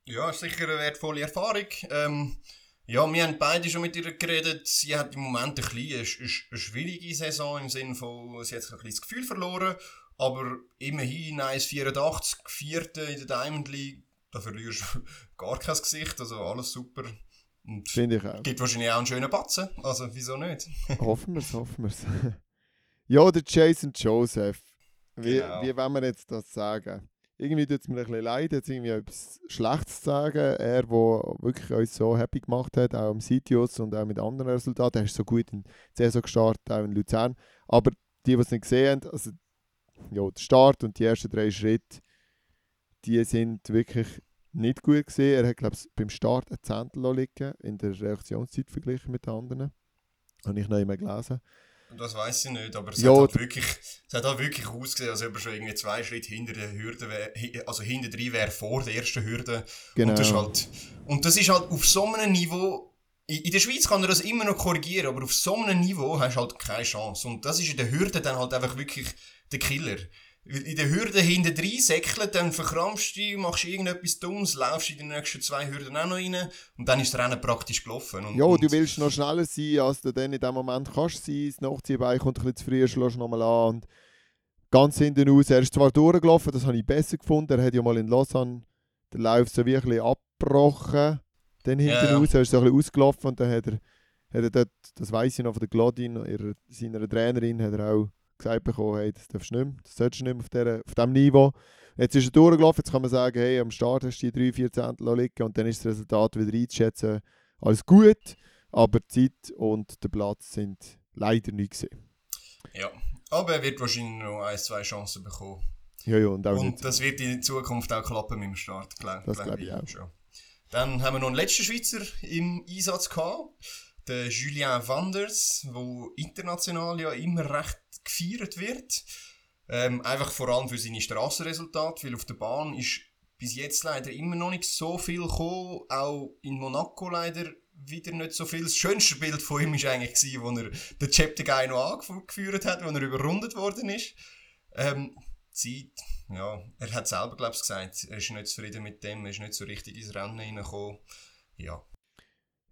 Ja, sicher eine wertvolle Erfahrung. Ähm, ja, wir haben beide schon mit ihr geredet. Sie hat im Moment ein bisschen eine, eine schwierige Saison im Sinne von, sie hat ein bisschen das Gefühl verloren. Aber immerhin 1,84, Vierte in der Diamond League, da verlierst du gar kein Gesicht. Also alles super. Finde ich auch. Gibt wahrscheinlich auch einen schönen Batzen. Also wieso nicht? hoffen wir es, hoffen wir es. ja, der Jason Joseph. Wie, Genau. wie wollen wir jetzt das sagen? Irgendwie tut es mir ein bisschen leid, jetzt irgendwie etwas Schlechtes zu sagen. Er, der wirklich uns so happy gemacht hat, auch am Sitius und auch mit anderen Resultaten. Er ist so gut in die Saison gestartet, auch in Luzern. Aber die, die es nicht gesehen haben, also ja, der Start und die ersten drei Schritte, die sind wirklich nicht gut gesehen. Er hat, glaube ich, beim Start ein Zehntel liegen, in der Reaktionszeit verglichen mit den anderen. Habe ich noch immer gelesen. Das weiß ich nicht, aber es, Ja, hat, halt wirklich, es hat halt wirklich ausgesehen, als ob er schon irgendwie zwei Schritte hinter der Hürde wäre, also hinter drin wäre vor der ersten Hürde. Genau. Und, das ist halt, und das ist halt auf so einem Niveau, in, in der Schweiz kann er das immer noch korrigieren, aber auf so einem Niveau hast du halt keine Chance. Und das ist in der Hürde dann halt einfach wirklich der Killer. In der Hürde hinter drin säckelt, dann verkrampfst du machst irgendetwas Dummes, laufst in die nächsten zwei Hürden auch noch rein und dann ist das Rennen praktisch gelaufen. Und, Ja, und, du willst noch schneller sein, als du dann in dem Moment kannst sein. Das Nachziehbein kommt ein bisschen zu früh, schlägst nochmal an. Und ganz hinten raus, er ist zwar durchgelaufen, das habe ich besser gefunden. Er hat ja mal in Lausanne den Lauf so wie ein bisschen abgebrochen. Dann hinten Ja, raus, er ist so ein bisschen ausgelaufen und dann hat er, hat er dort, das weiss ich noch von der Glodin, ihrer, seiner Trainerin, hat er auch gesagt bekommen, hey, das darfst du nicht mehr, das solltest du nicht mehr auf, dieser, auf diesem Niveau. Jetzt ist er durchgelaufen, jetzt kann man sagen, hey, am Start hast du die 3, 4 Zehntel liegen und dann ist das Resultat wieder einzuschätzen, alles gut, aber die Zeit und der Platz sind leider nicht gesehen. Ja, aber er wird wahrscheinlich noch ein, zwei Chancen bekommen. Ja, ja, und auch Und das wird in Zukunft auch klappen mit dem Start, glaub, Das glaub glaub ich auch. schon. Dann haben wir noch einen letzten Schweizer im Einsatz gehabt, den Julien Wanders, wo international ja immer recht gefeiert wird. Ähm, einfach vor allem für seine Strassenresultate, weil auf der Bahn ist bis jetzt leider immer noch nicht so viel gekommen. Auch in Monaco leider wieder nicht so viel. Das schönste Bild von ihm war eigentlich, gewesen, wo er den Cheptegei noch angeführt hat, wo er überrundet worden ist. Ähm, Zeit, ja, er hat selber, glaube ich, gesagt, er ist nicht zufrieden mit dem, er ist nicht so richtig ins Rennen reingekommen. Ja.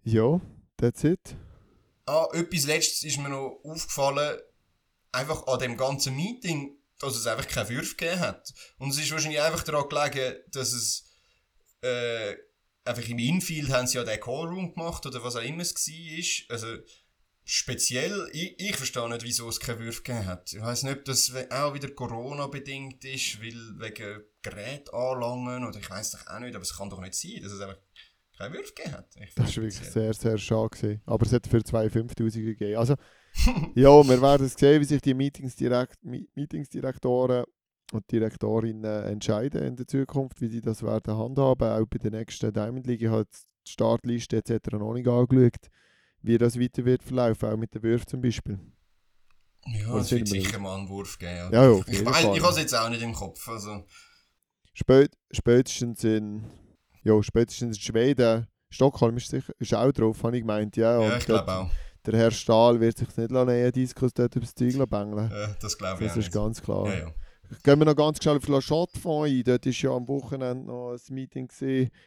Ja, that's it. Ah, etwas Letztes ist mir noch aufgefallen, einfach an dem ganzen Meeting, dass es einfach keinen Würf gegeben hat. Und es ist wahrscheinlich einfach daran gelegen, dass es äh, einfach im Infield haben sie ja den Callroom gemacht oder was auch immer es war. Also speziell, ich, ich verstehe nicht, wieso es keinen Würf gegeben hat. Ich weiß nicht, ob das auch wieder Corona-bedingt ist, weil wegen Gerät anlangen oder ich weiß doch auch nicht, aber es kann doch nicht sein, dass es einfach keinen Würf gegeben hat. Das war wirklich sehr- sehr, schade. Gewesen. Aber es hat für 2 5000 gegeben. Also, ja, wir werden sehen, wie sich die Meetingsdirekt Meetingsdirektoren und Direktorinnen entscheiden in der Zukunft, wie sie das werden handhaben. Auch bei der nächsten Diamond League hat die Startliste etc. noch nicht angeschaut, wie das weiter wird verlaufen, auch mit den Würfen zum Beispiel. Ja, es wird sicher mal einen Wurf geben. Ja, Ja, ja, ich weiß, ich habe es jetzt auch nicht im Kopf. Also, Spät, spätestens in, ja, spätestens in Schweden, Stockholm ist, sicher, ist auch drauf, habe ich gemeint. Ja, ja, ich glaube auch. Der Herr Stahl wird sich nicht lassen, einen Diskus dort übers Zeug bängeln. Ja, das glaube ich Das ist nicht. ganz klar. Ja, ja. Gehen wir noch ganz schnell auf La Chaux-de-Fonds ein. Dort war ja am Wochenende noch ein Meeting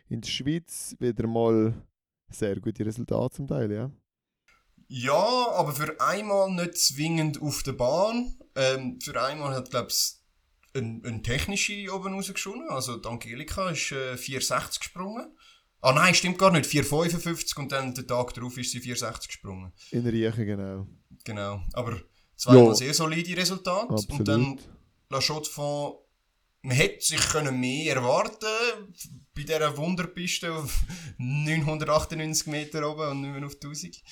in der Schweiz. Wieder mal sehr gute Resultate zum Teil, ja. ja, aber für einmal nicht zwingend auf der Bahn. Ähm, für einmal hat, glaube ich, ein, ein technische oben rausgeschossen. Also die Angelika ist äh, 4,60 gesprungen. Ah nein, stimmt gar nicht. 4,55 und dann den Tag darauf ist sie 4,60 gesprungen. In Riechen, genau. Genau. Aber zweimal sehr solide Resultate. Und Absolut. dann La Chaux-de-Fonds, man hätte sich können mehr erwarten bei dieser Wunderpiste auf 998 Meter oben und nicht mehr auf 1000.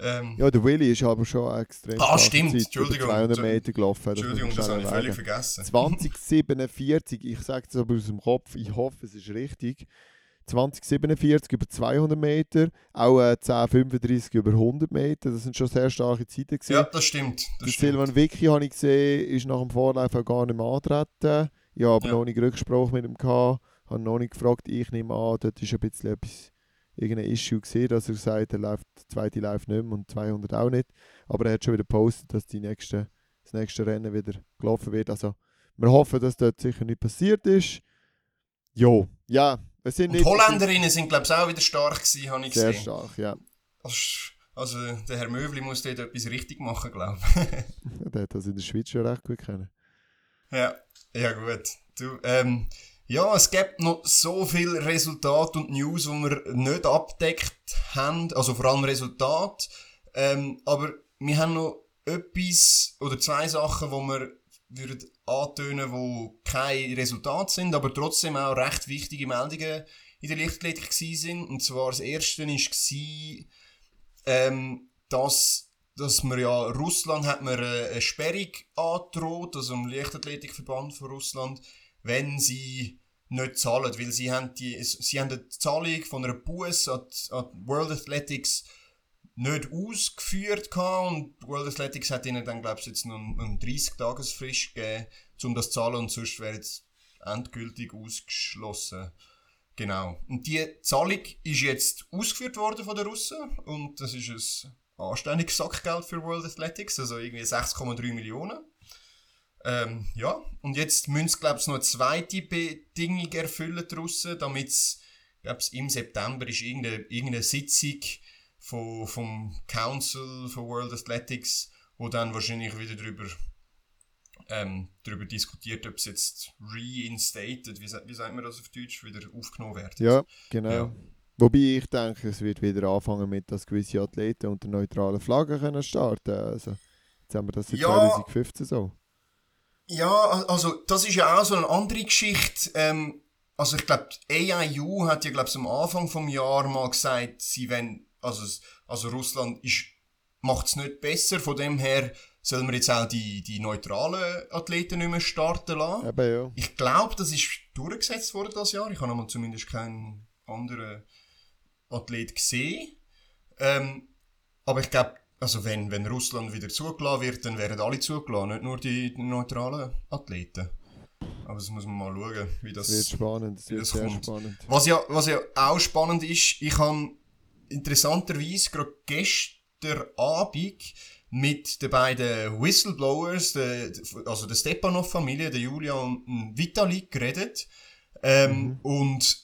Ähm, Ja, der Willi ist aber schon extrem Ah, stimmt. Zeit, Entschuldigung. Über 200 Entschuldigung. Meter gelaufen. das Entschuldigung, das man habe ich völlig vergessen. 2047, ich sage es aber aus dem Kopf, ich hoffe, es ist richtig. 2047 über 200 Meter, auch äh, 1035 über 100 Meter. Das sind schon sehr starke Zeiten. Gewesen. Ja, das stimmt. Das stimmt. Silvan Vicky habe ich gesehen, ist nach dem Vorlauf auch gar nicht mehr antreten. Ich habe aber Ja. noch nicht Rücksprache mit ihm gehabt, habe noch nicht gefragt. Ich nehme an, dort ist ein bisschen etwas, irgendein Issue gesehen, dass er sagt, er läuft, der zweite läuft nicht mehr und 200 auch nicht. Aber er hat schon wieder gepostet, dass die nächste, das nächste Rennen wieder gelaufen wird. Also wir hoffen, dass dort sicher nicht passiert ist. Jo, ja, es sind Und die Holländerinnen sind, glaube ich, auch wieder stark gewesen, habe ich sehr gesehen. stark, ja. Also, der Herr Möwli muss dort etwas richtig machen, glaube Der hat das in der Schweiz schon recht gut kennen. ich. ja, ja gut. Du, ähm, ja, es gibt noch so viele Resultate und News, die wir nicht abdeckt haben, also vor allem Resultate. Ähm, aber wir haben noch etwas oder zwei Sachen, wo wir würden antönen, wo kein Resultat sind, aber trotzdem auch recht wichtige Meldungen in der Leichtathletik gewesen sind. Und zwar das erste war, ähm, dass, dass man ja, Russland hat mir eine, eine Sperrung angedroht, also im Leichtathletikverband von Russland, wenn sie nicht zahlen, weil sie haben die, sie haben die Zahlung von einer Buß an, die- an die World Athletics nicht ausgeführt gehabt und World Athletics hat ihnen dann, glaube ich, jetzt noch einen, einen 30-Tages-Frist gegeben, um das zu zahlen und sonst wäre jetzt endgültig ausgeschlossen. Genau. Und die Zahlung ist jetzt ausgeführt worden von den Russen und das ist ein anständiges Sackgeld für World Athletics, also irgendwie 6,3 Millionen. Ähm, ja, und jetzt müssen sie, glaube ich, noch eine zweite Bedingung erfüllen, die Russen, damit es, glaube ich, im September ist irgendeine, irgendeine Sitzung von, vom Council for World Athletics, wo dann wahrscheinlich wieder darüber ähm, darüber diskutiert, ob es jetzt reinstated, wie, wie sagt man das auf Deutsch, wieder aufgenommen wird. Ja, genau. Ja. Wobei ich denke, es wird wieder anfangen mit, dass gewisse Athleten unter neutralen Flaggen können starten Also, jetzt haben wir das seit Ja. 2015 so. Ja, al- also das ist ja auch so eine andere Geschichte. Ähm, also ich glaube, AIU hat ja glaube am Anfang vom Jahr mal gesagt, sie wenn also es- also Russland ist macht es nicht besser. Von dem her sollen wir jetzt auch die die neutralen Athleten nicht mehr starten lassen. Eben ja. Ich glaube, das ist durchgesetzt worden das Jahr. Ich habe aber zumindest keinen anderen Athlet gesehen. Ähm, aber ich glaube, also wenn, wenn Russland wieder zugelassen wird, dann werden alle zugelassen, nicht nur die, neutralen Athleten. Aber das muss man mal schauen, wie das... Wird spannend, wie wird das sehr kommt. spannend. Was ja, was ja auch spannend ist, ich habe interessanterweise gerade gestern Abend mit den beiden Whistleblowers, der, also der Stepanov-Familie, der Julia und dem Vitali geredet. Ähm, Und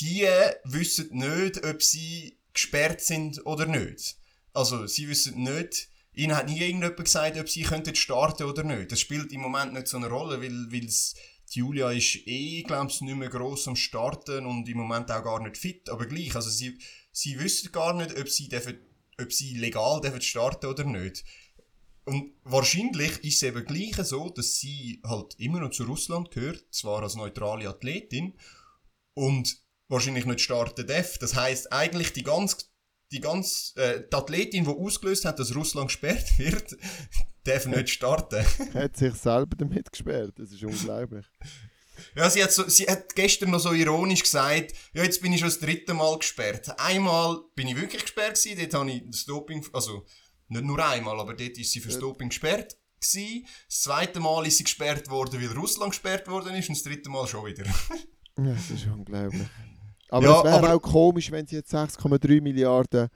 die wissen nicht, ob sie gesperrt sind oder nicht. Also sie wissen nicht, ihnen hat nie irgendjemand gesagt, ob sie könnten starten oder nicht. Das spielt im Moment nicht so eine Rolle, weil, weil's, Julia ist eh, glaube ich, nicht mehr gross am Starten und im Moment auch gar nicht fit, aber gleich, also sie, sie wissen gar nicht, ob sie, dürfen, ob sie legal dürfen starten oder nicht. Und wahrscheinlich ist es eben gleich so, dass sie halt immer noch zu Russland gehört, zwar als neutrale Athletin, und wahrscheinlich nicht starten darf. Das heißt eigentlich die ganz, die ganz, äh, die Athletin, die ausgelöst hat, dass Russland gesperrt wird, darf nicht starten. Hat sich selber damit gesperrt, das ist unglaublich. Ja, sie hat, so, sie hat gestern noch so ironisch gesagt, ja, jetzt bin ich schon das dritte Mal gesperrt. Einmal bin ich wirklich gesperrt gewesen, dort habe ich das Doping, also nicht nur einmal, aber dort ist sie fürs Doping gesperrt gewesen. Das zweite Mal ist sie gesperrt worden, weil Russland gesperrt worden ist und das dritte Mal schon wieder. Ja, das ist unglaublich. Aber Ja, es wäre aber- auch komisch, wenn sie jetzt 6,3 Milliarden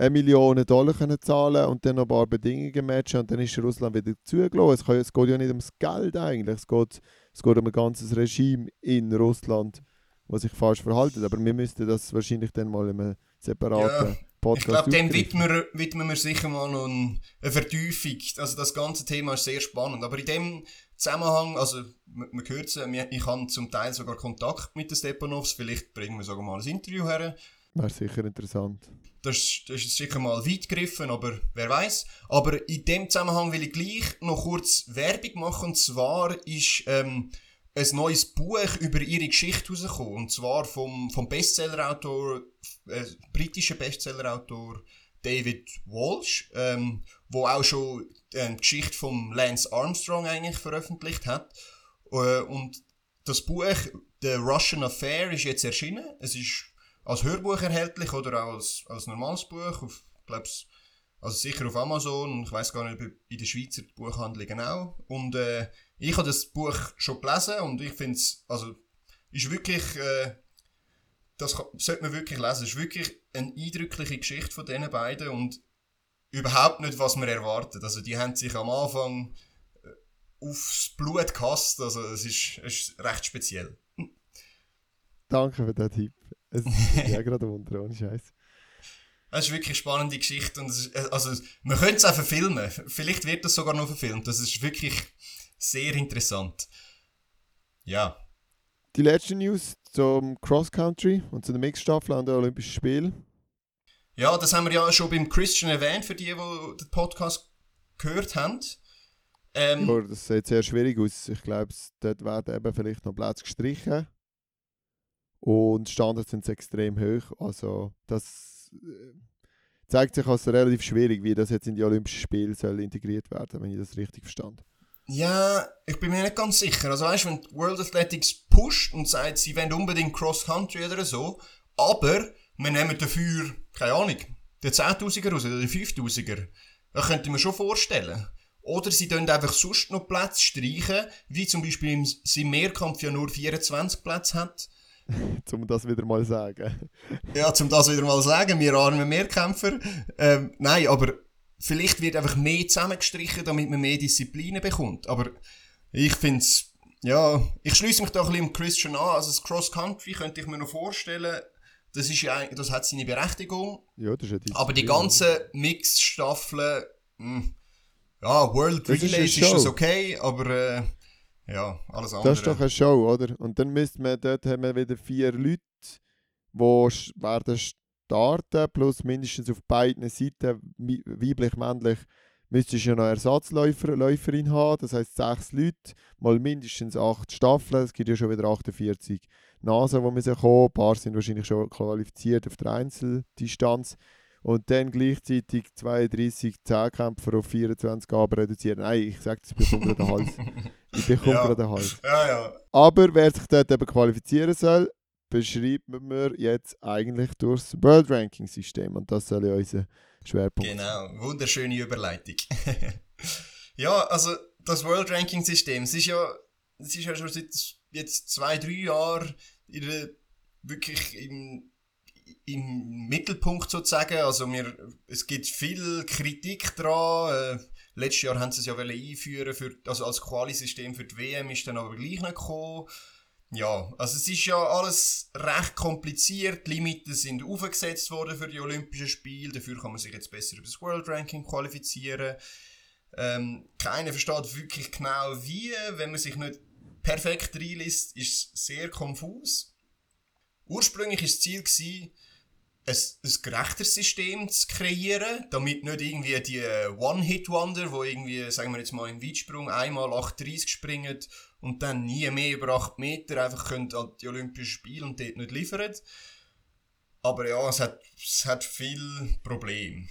äh, Millionen Dollar können zahlen und dann noch ein paar Bedingungen matchen und dann ist Russland wieder zugelassen. Es, kann, ja- es geht ja nicht ums Geld eigentlich, es geht, es geht um ein ganzes Regime in Russland, das sich falsch verhalten. Aber wir müssten das wahrscheinlich dann mal in einem separaten Ich Podcast glaube, dem widmen widmen wir sicher mal noch ein- eine Vertiefung. Also das ganze Thema ist sehr spannend. Aber in dem Zusammenhang, also man, hört es, ich habe zum Teil sogar Kontakt mit den Stepanovs. Vielleicht bringen wir sogar mal ein Interview her. Wäre sicher interessant. Das, das ist sicher mal weit gegriffen, aber wer weiß. Aber in dem Zusammenhang will ich gleich noch kurz Werbung machen. Und zwar ist ähm, ein neues Buch über ihre Geschichte rausgekommen. Und zwar vom, vom Bestsellerautor, äh, britischen Bestsellerautor David Walsh, ähm, wo auch schon äh, die Geschichte von Lance Armstrong eigentlich veröffentlicht hat. Äh, und das Buch The Russian Affair ist jetzt erschienen. Es ist als Hörbuch erhältlich oder auch als, als normales Buch. Auf, glaub's, also sicher auf Amazon. Ich weiß gar nicht, ob in der Schweizer Buchhandlungen auch. Und äh, ich habe das Buch schon gelesen und ich finde es, also, ist wirklich, äh, das kann, sollte man wirklich lesen. Es ist wirklich eine eindrückliche Geschichte von diesen beiden und überhaupt nicht, was man erwartet. Also, die haben sich am Anfang äh, aufs Blut gehasst. Also, es ist, ist recht speziell. Danke für den Tipp. Es ist ja gerade unter, ohne Scheiß. Es ist wirklich eine spannende Geschichte und ist, also, man könnte es auch verfilmen. Vielleicht wird das sogar noch verfilmt. Das ist wirklich sehr interessant. Ja. Die letzte News zum Cross Country und zu den Mixstaffeln an den Olympischen Spielen. Ja, das haben wir ja schon beim Christian erwähnt, für die, die den Podcast gehört haben. Ähm, ja, das sieht sehr schwierig aus. Ich glaube, dort werden eben vielleicht noch Plätze gestrichen. Und Standards sind extrem hoch. Also, das äh, zeigt sich als relativ schwierig, wie das jetzt in die Olympischen Spiele soll integriert werden, wenn ich das richtig verstand. Ja, ich bin mir nicht ganz sicher. Also weißt, wenn World Athletics pusht und sagt, sie wollen unbedingt Cross Country oder so, aber wir nehmen dafür, keine Ahnung, den 10.000er raus oder den 5.000er, das könnte mir schon vorstellen. Oder sie dann einfach sonst noch Plätze streichen, wie zum Beispiel im Mehrkampf ja nur 24 Plätze hat. Zum das wieder mal sagen. ja, zum das wieder mal sagen, wir armen Mehrkämpfer. Ähm, nein, aber vielleicht wird einfach mehr zusammengestrichen, damit man mehr Disziplinen bekommt. Aber ich finde es, ja, ich schließe mich da ein bisschen Christian an. Also das Cross Country könnte ich mir noch vorstellen, das, ist ja, das hat seine Berechtigung. Ja, das ist ja Aber die ganzen Mix-Staffeln, hm, ja, World das Relay ist, ist, das okay, aber äh, ja, alles andere. Das ist doch eine Show, oder? Und dann müsste man, dort haben wir wieder vier Leute, die werden starten, plus mindestens auf beiden Seiten, weiblich, männlich, müsstest du ja noch Ersatzläufer, Läuferin haben, das heisst sechs Leute, mal mindestens acht Staffeln, es gibt ja schon wieder 48 Nasen, die müssen kommen, ein paar sind wahrscheinlich schon qualifiziert auf der Einzeldistanz und dann gleichzeitig 32 Zehnkämpfer auf 24 Gaben reduzieren. Nein, ich sage das, ich bekomme gerade den Hals. Ich bekomme ja. gerade den Hals. Ja, ja. Aber wer sich dort eben qualifizieren soll, beschreibt man jetzt eigentlich durch das World Ranking System und das soll ja unser Schwerpunkt Genau, wunderschöne Überleitung. ja, also das World Ranking System, es ist ja, es ist ja schon seit jetzt zwei, drei Jahren wirklich im, im Mittelpunkt sozusagen. Also wir, es gibt viel Kritik daran. Äh, letztes Jahr haben sie es ja einführen für, also als Quali-System für die WM, ist dann aber gleich nicht gekommen. Ja, also es ist ja alles recht kompliziert. Die Limiten sind aufgesetzt worden für die Olympischen Spiele. Dafür kann man sich jetzt besser über das World Ranking qualifizieren. Ähm, keiner versteht wirklich genau wie. Wenn man sich nicht perfekt reinliest, ist es sehr konfus. Ursprünglich war das Ziel, gewesen, ein, ein gerechteres System zu kreieren, damit nicht irgendwie die One-Hit-Wonder, wo irgendwie, sagen wir jetzt mal im Weitsprung, einmal 8,30 springen und dann nie mehr über 8 Meter einfach können an die Olympischen Spiele und dort nicht liefern. Aber ja, es hat, es hat viel Probleme.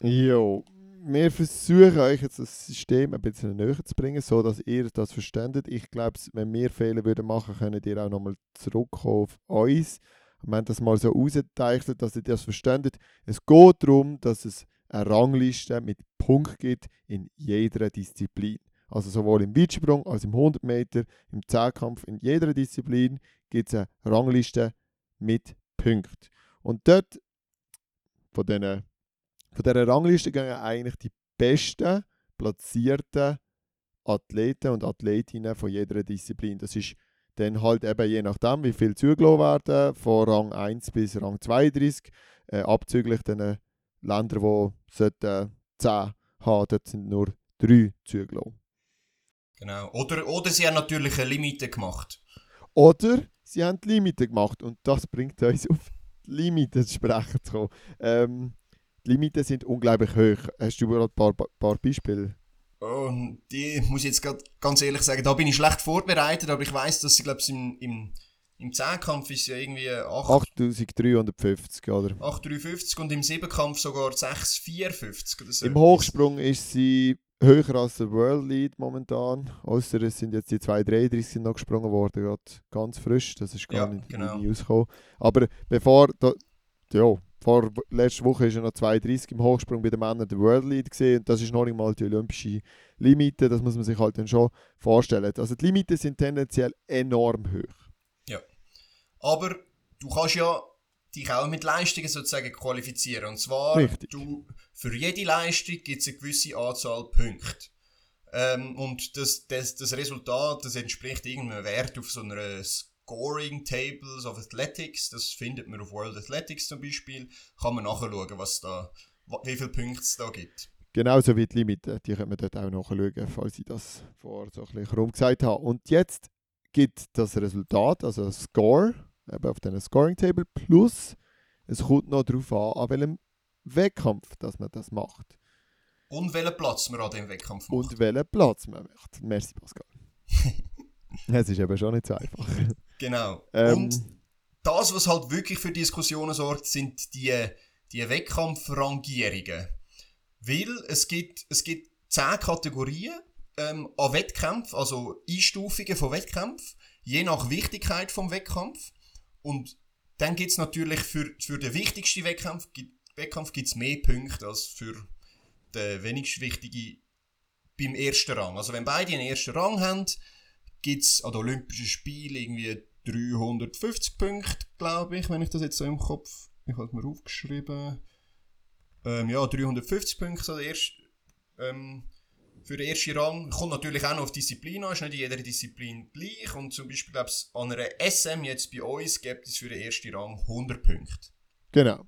Jo, wir versuchen euch jetzt das System ein bisschen näher zu bringen, so dass ihr das verständet. Ich glaube, wenn wir Fehler würden machen, könnt ihr auch nochmal zurückkommen auf uns. Wir haben das mal so ausgeteichnet, dass ihr das verständet. Es geht darum, dass es eine Rangliste mit Punkten gibt in jeder Disziplin. Also sowohl im Weitsprung als im 100 Meter, im Zehnkampf, in jeder Disziplin gibt es eine Rangliste mit Punkten. Und dort, von, diesen, von dieser Rangliste gehen eigentlich die besten platzierten Athleten und Athletinnen von jeder Disziplin. Das ist dann halt eben je nachdem, wie viel zugelassen werden, von Rang 1 bis Rang 32, äh, abzüglich den Ländern, die sollten 10 haben, dort sind nur 3 zugelassen. Genau. Oder, oder sie haben natürlich eine Limite gemacht. Oder sie haben die Limite gemacht und das bringt uns auf die Limite zu sprechen zu kommen. Ähm, die Limiten sind unglaublich hoch. Hast du ein paar, paar Beispiele? Oh, die muss ich jetzt ganz ehrlich sagen, da bin ich schlecht vorbereitet, aber ich weiß, dass sie, glaube ich, im, im, im Zehnkampf ist ja irgendwie 8350, oder? 8350 und im Siebenkampf sogar 6450 oder so. Im Hochsprung ist sie höher als der World Lead momentan. Außer es sind jetzt die 2,33 sind noch gesprungen worden, gerade ganz frisch. Das ist gar Ja, nicht genau. in die News gekommen. Aber bevor, da, ja, vor letzter Woche ist er noch 2,30 im Hochsprung bei den Männern der World Lead gesehen. Und das ist noch nicht mal die olympische Limite. Das muss man sich halt dann schon vorstellen. Also die Limiten sind tendenziell enorm hoch. Aber du kannst ja dich auch mit Leistungen sozusagen qualifizieren. Und zwar, Richtig. du, für jede Leistung gibt es eine gewisse Anzahl Punkte. Ähm, und das, das, das Resultat, das entspricht irgendeinem Wert auf so einer Scoring Tables of Athletics. Das findet man auf World Athletics zum Beispiel. Kann man nachschauen, was da, wie viele Punkte es da gibt. Genauso wie die Limiten, die können wir dort auch nachschauen, falls ich das vor so ein bisschen rum gesagt habe. Und jetzt gibt das Resultat, also ein Score, eben auf diesem Scoring Table, plus es kommt noch darauf an, an welchem Wettkampf dass man das macht Und welchen Platz man an dem Wettkampf macht. und welchen Platz man macht. Merci, Pascal. Es ist eben schon nicht so einfach. Genau. Ähm, Und das, was halt wirklich für Diskussionen sorgt, sind die, die Wettkampfrangierungen. Weil es gibt, es gibt zehn Kategorien ähm, an Wettkämpfen, also Einstufungen von Wettkämpfen, je nach Wichtigkeit vom Wettkampf. Und dann gibt es natürlich für, für den wichtigsten Wettkampf, Wettkampf gibt's mehr Punkte als für den wenigst wichtigen beim ersten Rang. Also wenn beide einen ersten Rang haben, gibt es an den Olympischen Spielen irgendwie 350 Punkte, glaube ich, wenn ich das jetzt so im Kopf. Ich habe es mir aufgeschrieben. Ähm, ja, 350 Punkte so der erste, ähm, für den ersten Rang. Kommt natürlich auch noch auf Disziplin an, ist nicht in jeder Disziplin gleich. Und zum Beispiel, glaube ich, an einer SM jetzt bei uns gibt es für den ersten Rang 100 Punkte. Genau.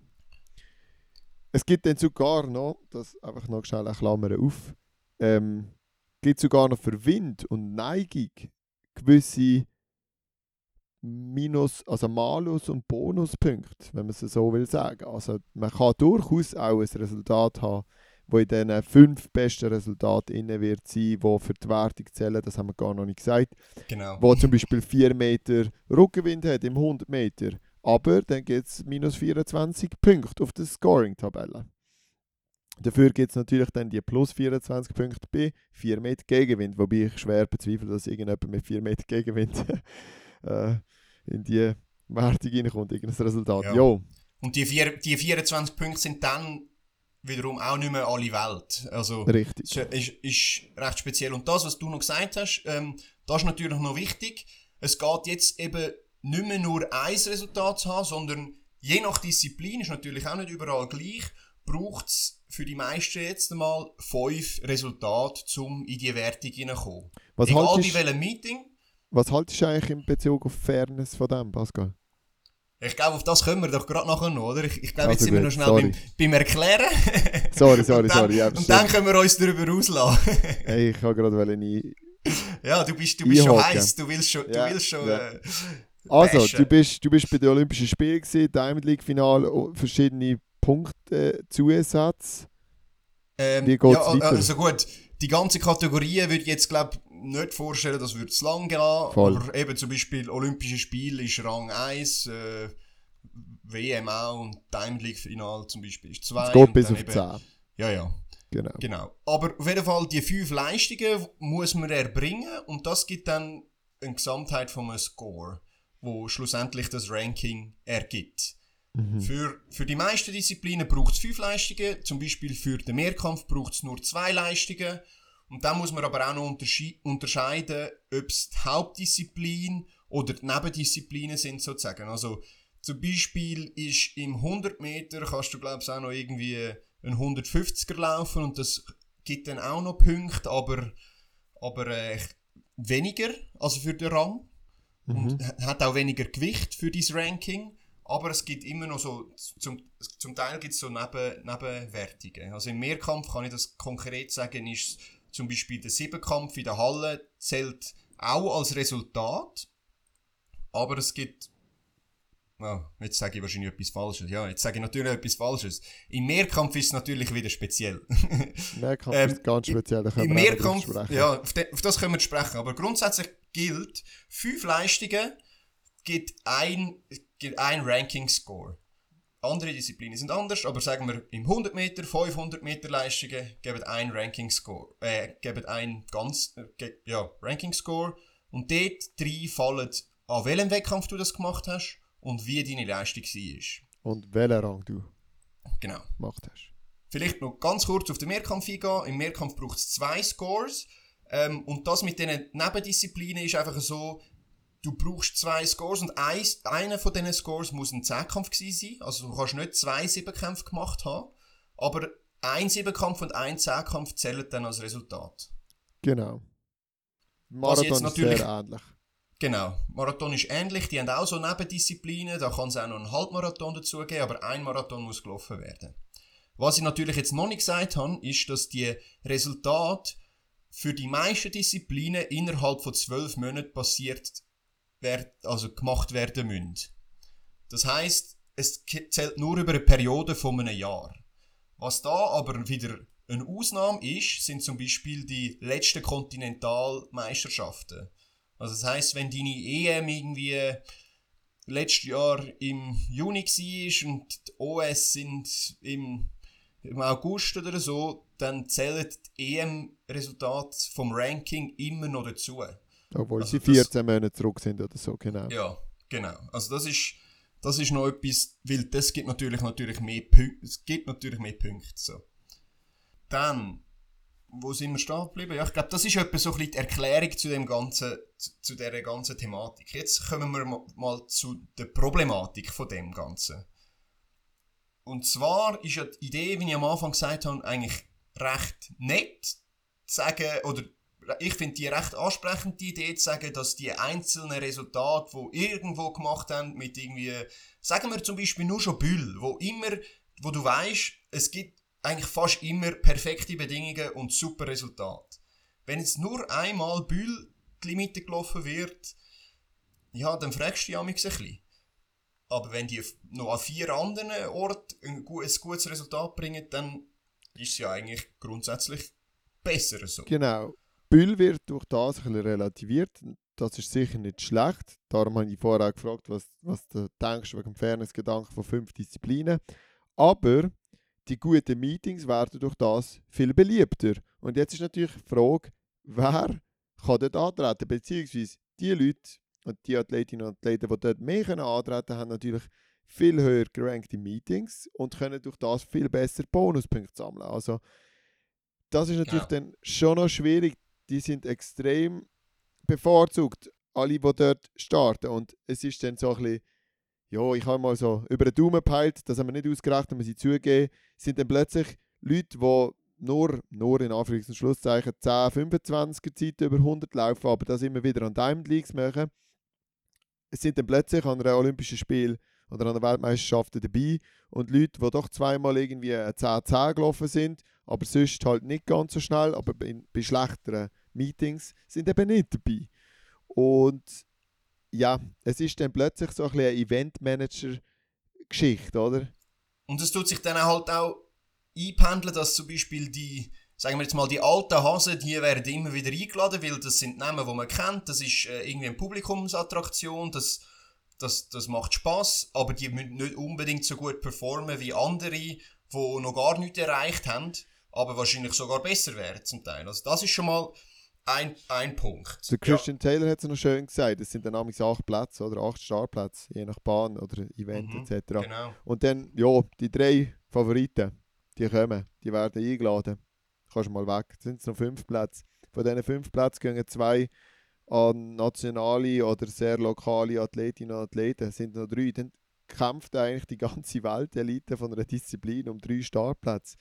Es gibt dann sogar noch, das einfach noch schnell eine Klammer auf, ähm, gibt sogar noch für Wind und Neigung gewisse Minus, also Malus- und Bonuspunkte, wenn man es so will sagen. Also man kann durchaus auch ein Resultat haben, wo in diesen fünf besten Resultaten inne wird sein, wo für die Wertung zählen, das haben wir gar noch nicht gesagt Genau. wo zum Beispiel 4 Meter Rückenwind hat im 100 Meter. Aber dann gibt es minus 24 Punkte auf der Scoring-Tabelle. Dafür gibt es natürlich dann die plus 24 Punkte bei 4 Meter Gegenwind, wobei ich schwer bezweifle, dass irgendjemand mit 4 Meter Gegenwind äh, in die Wertung reinkommt, irgendein Resultat. Ja. Jo, Und die, vier, die 24 Punkte sind dann wiederum auch nicht mehr alle Welt. Also, richtig. Das ist, ist recht speziell. Und das, was du noch gesagt hast, ähm, das ist natürlich noch wichtig. Es geht jetzt eben nicht mehr nur ein Resultat zu haben, sondern je nach Disziplin, ist natürlich auch nicht überall gleich, braucht es für die meisten jetzt einmal fünf Resultate, um in die Wertung hineinzukommen. Egal bei haltest, welchem Meeting. Was haltest du eigentlich in Bezug auf Fairness von dem, Pascal? Ich glaube, auf das können wir doch gerade nachher noch, oder? Ich, ich glaube, jetzt Also sind wir noch schnell beim, beim Erklären. Sorry, sorry, dann, sorry. Ja, und dann können wir uns darüber auslassen. hey, ich habe gerade nie ja, du bist, du bist schon heiß, du willst schon, Ja, du willst schon ja. äh, Also, bashen. du bist, du bist bei den Olympischen Spielen gewesen, Diamond League Finale, und verschiedene Punkte äh. Ähm, Wie geht's ja, weiter? Also gut, die ganze Kategorie würde ich jetzt glaube nicht vorstellen, das würde zu lang gehen. Voll. Aber eben zum Beispiel Olympische Spiele ist Rang 1, äh, WM auch und Diamond League Final zum Beispiel ist 2. Es geht bis auf eben- 10. Ja, ja, Genau. genau. Aber auf jeden Fall, die fünf Leistungen muss man erbringen und das gibt dann eine Gesamtheit von einem Score, wo schlussendlich das Ranking ergibt. Mhm. Für, für die meisten Disziplinen braucht es fünf Leistungen. Zum Beispiel für den Mehrkampf braucht es nur zwei Leistungen. Und dann muss man aber auch noch unterschi- unterscheiden, ob es die Hauptdisziplin oder die Nebendisziplinen sind sozusagen. Also zum Beispiel ist im 100 Meter kannst du glaube ich auch noch irgendwie einen 150er laufen und das gibt dann auch noch Punkte, aber, aber äh, weniger, also für den Rang und Mhm. hat auch weniger Gewicht für dieses Ranking. Aber es gibt immer noch so, zum, zum Teil gibt es so Neben, Nebenwertungen. Also im Mehrkampf kann ich das konkret sagen, ist zum Beispiel der Siebenkampf in der Halle zählt auch als Resultat. Aber es gibt, ja, jetzt sage ich wahrscheinlich etwas Falsches. Ja, jetzt sage ich natürlich etwas Falsches. Im Mehrkampf ist es natürlich wieder speziell. Mehrkampf Ähm, ist ganz speziell, Im Mehrkampf, ja, auf, de, auf das können wir sprechen. Aber grundsätzlich gilt, fünf Leistungen gibt ein, gibt ein Ranking-Score. Andere Disziplinen sind anders, aber sagen wir im 100 Meter, 500 Meter Leistungen geben ein Ranking Score, äh, geben ein ganz, äh, ja, Ranking Score und dort drei fallen an welchem Wettkampf du das gemacht hast und wie deine Leistung war. Und welchen Rang du Genau. gemacht hast. Vielleicht noch ganz kurz auf den Mehrkampf eingehen. Im Mehrkampf braucht es zwei Scores. Ähm, und das mit diesen Nebendisziplinen ist einfach so, du brauchst zwei Scores und eins, einer von diesen Scores muss ein Zehnkampf gewesen sein. Also du kannst nicht zwei Siebenkämpfe gemacht haben, aber ein Siebenkampf und ein Zehnkampf zählen dann als Resultat. Genau. Jetzt Marathon ist natürlich- sehr ähnlich. Genau. Marathon ist ähnlich, die haben auch so Nebendisziplinen, da kann es auch noch einen Halbmarathon dazugeben, aber ein Marathon muss gelaufen werden. Was ich natürlich jetzt noch nicht gesagt habe, ist, dass die Resultate für die meisten Disziplinen innerhalb von zwölf Monaten passiert werd, also gemacht werden müssen. Das heißt, es zählt nur über eine Periode von einem Jahr. Was da aber wieder eine Ausnahme ist, sind zum Beispiel die letzten Kontinentalmeisterschaften. Also das heißt, wenn deine EM irgendwie letztes Jahr im Juni war und die OS sind im, im August oder so, dann zählen die EM-Resultate vom Ranking immer noch dazu. Obwohl Also sie das- 14 Monate zurück sind oder so, genau. Ja, genau. Also das ist, das ist noch etwas, weil das gibt natürlich, natürlich mehr Punkte. Es gibt natürlich mehr Punkte. So. Dann, wo sind wir stehen geblieben? Ja, ich glaube, das ist etwa so ein bisschen die Erklärung zu dem ganzen, zu, zu dieser ganzen Thematik. Jetzt kommen wir ma- mal zu der Problematik von dem Ganzen. Und zwar ist ja die Idee, wie ich am Anfang gesagt habe, eigentlich recht nett zu sagen, oder ich finde die recht ansprechend, die Idee zu sagen, dass die einzelnen Resultate, die irgendwo gemacht haben, mit irgendwie, sagen wir zum Beispiel nur schon Büll, wo immer, wo du weißt, es gibt eigentlich fast immer perfekte Bedingungen und super Resultate. Wenn jetzt nur einmal Büll die Limite gelaufen wird, ja, dann fragst du dich ein bisschen. Aber wenn die noch an vier anderen Orten ein gutes Resultat bringen, dann ist es ja eigentlich grundsätzlich besser so. Genau. Büll wird durch das ein bisschen relativiert. Das ist sicher nicht schlecht. Darum habe ich vorher auch gefragt, was, was du denkst wegen dem Fairness-Gedanken von fünf Disziplinen. Aber die guten Meetings werden durch das viel beliebter. Und jetzt ist natürlich die Frage, wer kann dort antreten? Beziehungsweise die Leute und die Athletinnen und Athleten, die dort mehr können antreten haben natürlich viel höher gerankte Meetings und können durch das viel besser Bonuspunkte sammeln. Also das ist natürlich Genau. dann schon noch schwierig. Die sind extrem bevorzugt, alle, die dort starten. Und es ist dann so ein bisschen, ja, ich habe mal so über den Daumen gepeilt, das haben wir nicht ausgerechnet, muss ich zugeben, sind dann plötzlich Leute, die nur, nur in Anführungs- und Schlusszeichen 10, 25er Zeit über 100 laufen, aber das immer wieder an Diamond Leagues machen. Es sind dann plötzlich an einem Olympischen Spiel oder an der Weltmeisterschaft dabei und Leute, die doch zweimal irgendwie ein 10-10 gelaufen sind, aber sonst halt nicht ganz so schnell, aber bei, bei schlechteren Meetings sind eben nicht dabei. Und ja, es ist dann plötzlich so ein bisschen eine Eventmanager-Geschichte, oder? Und es tut sich dann halt auch einpendeln, dass zum Beispiel die, sagen wir jetzt mal, die alten Hasen, die werden immer wieder eingeladen, weil das sind Namen, die man kennt, das ist äh, irgendwie eine Publikumsattraktion, das, das, das macht Spaß, aber die müssen nicht unbedingt so gut performen wie andere, die noch gar nichts erreicht haben, aber wahrscheinlich sogar besser wären zum Teil. Also das ist schon mal ein, ein Punkt. Der Christian Taylor hat es noch schön gesagt, es sind dann nämlich acht Plätze oder acht Startplätze, je nach Bahn oder Event Mhm, etc. Ja, genau. Und dann, ja, die drei Favoriten, die kommen, die werden eingeladen. Kannst mal weg. Es sind noch fünf Plätze. Von diesen fünf Plätzen gehen zwei an nationale oder sehr lokale Athletinnen und Athleten. Es sind noch drei. Dann kämpft eigentlich die ganze Welt, die Elite von einer Disziplin, um drei Startplätze.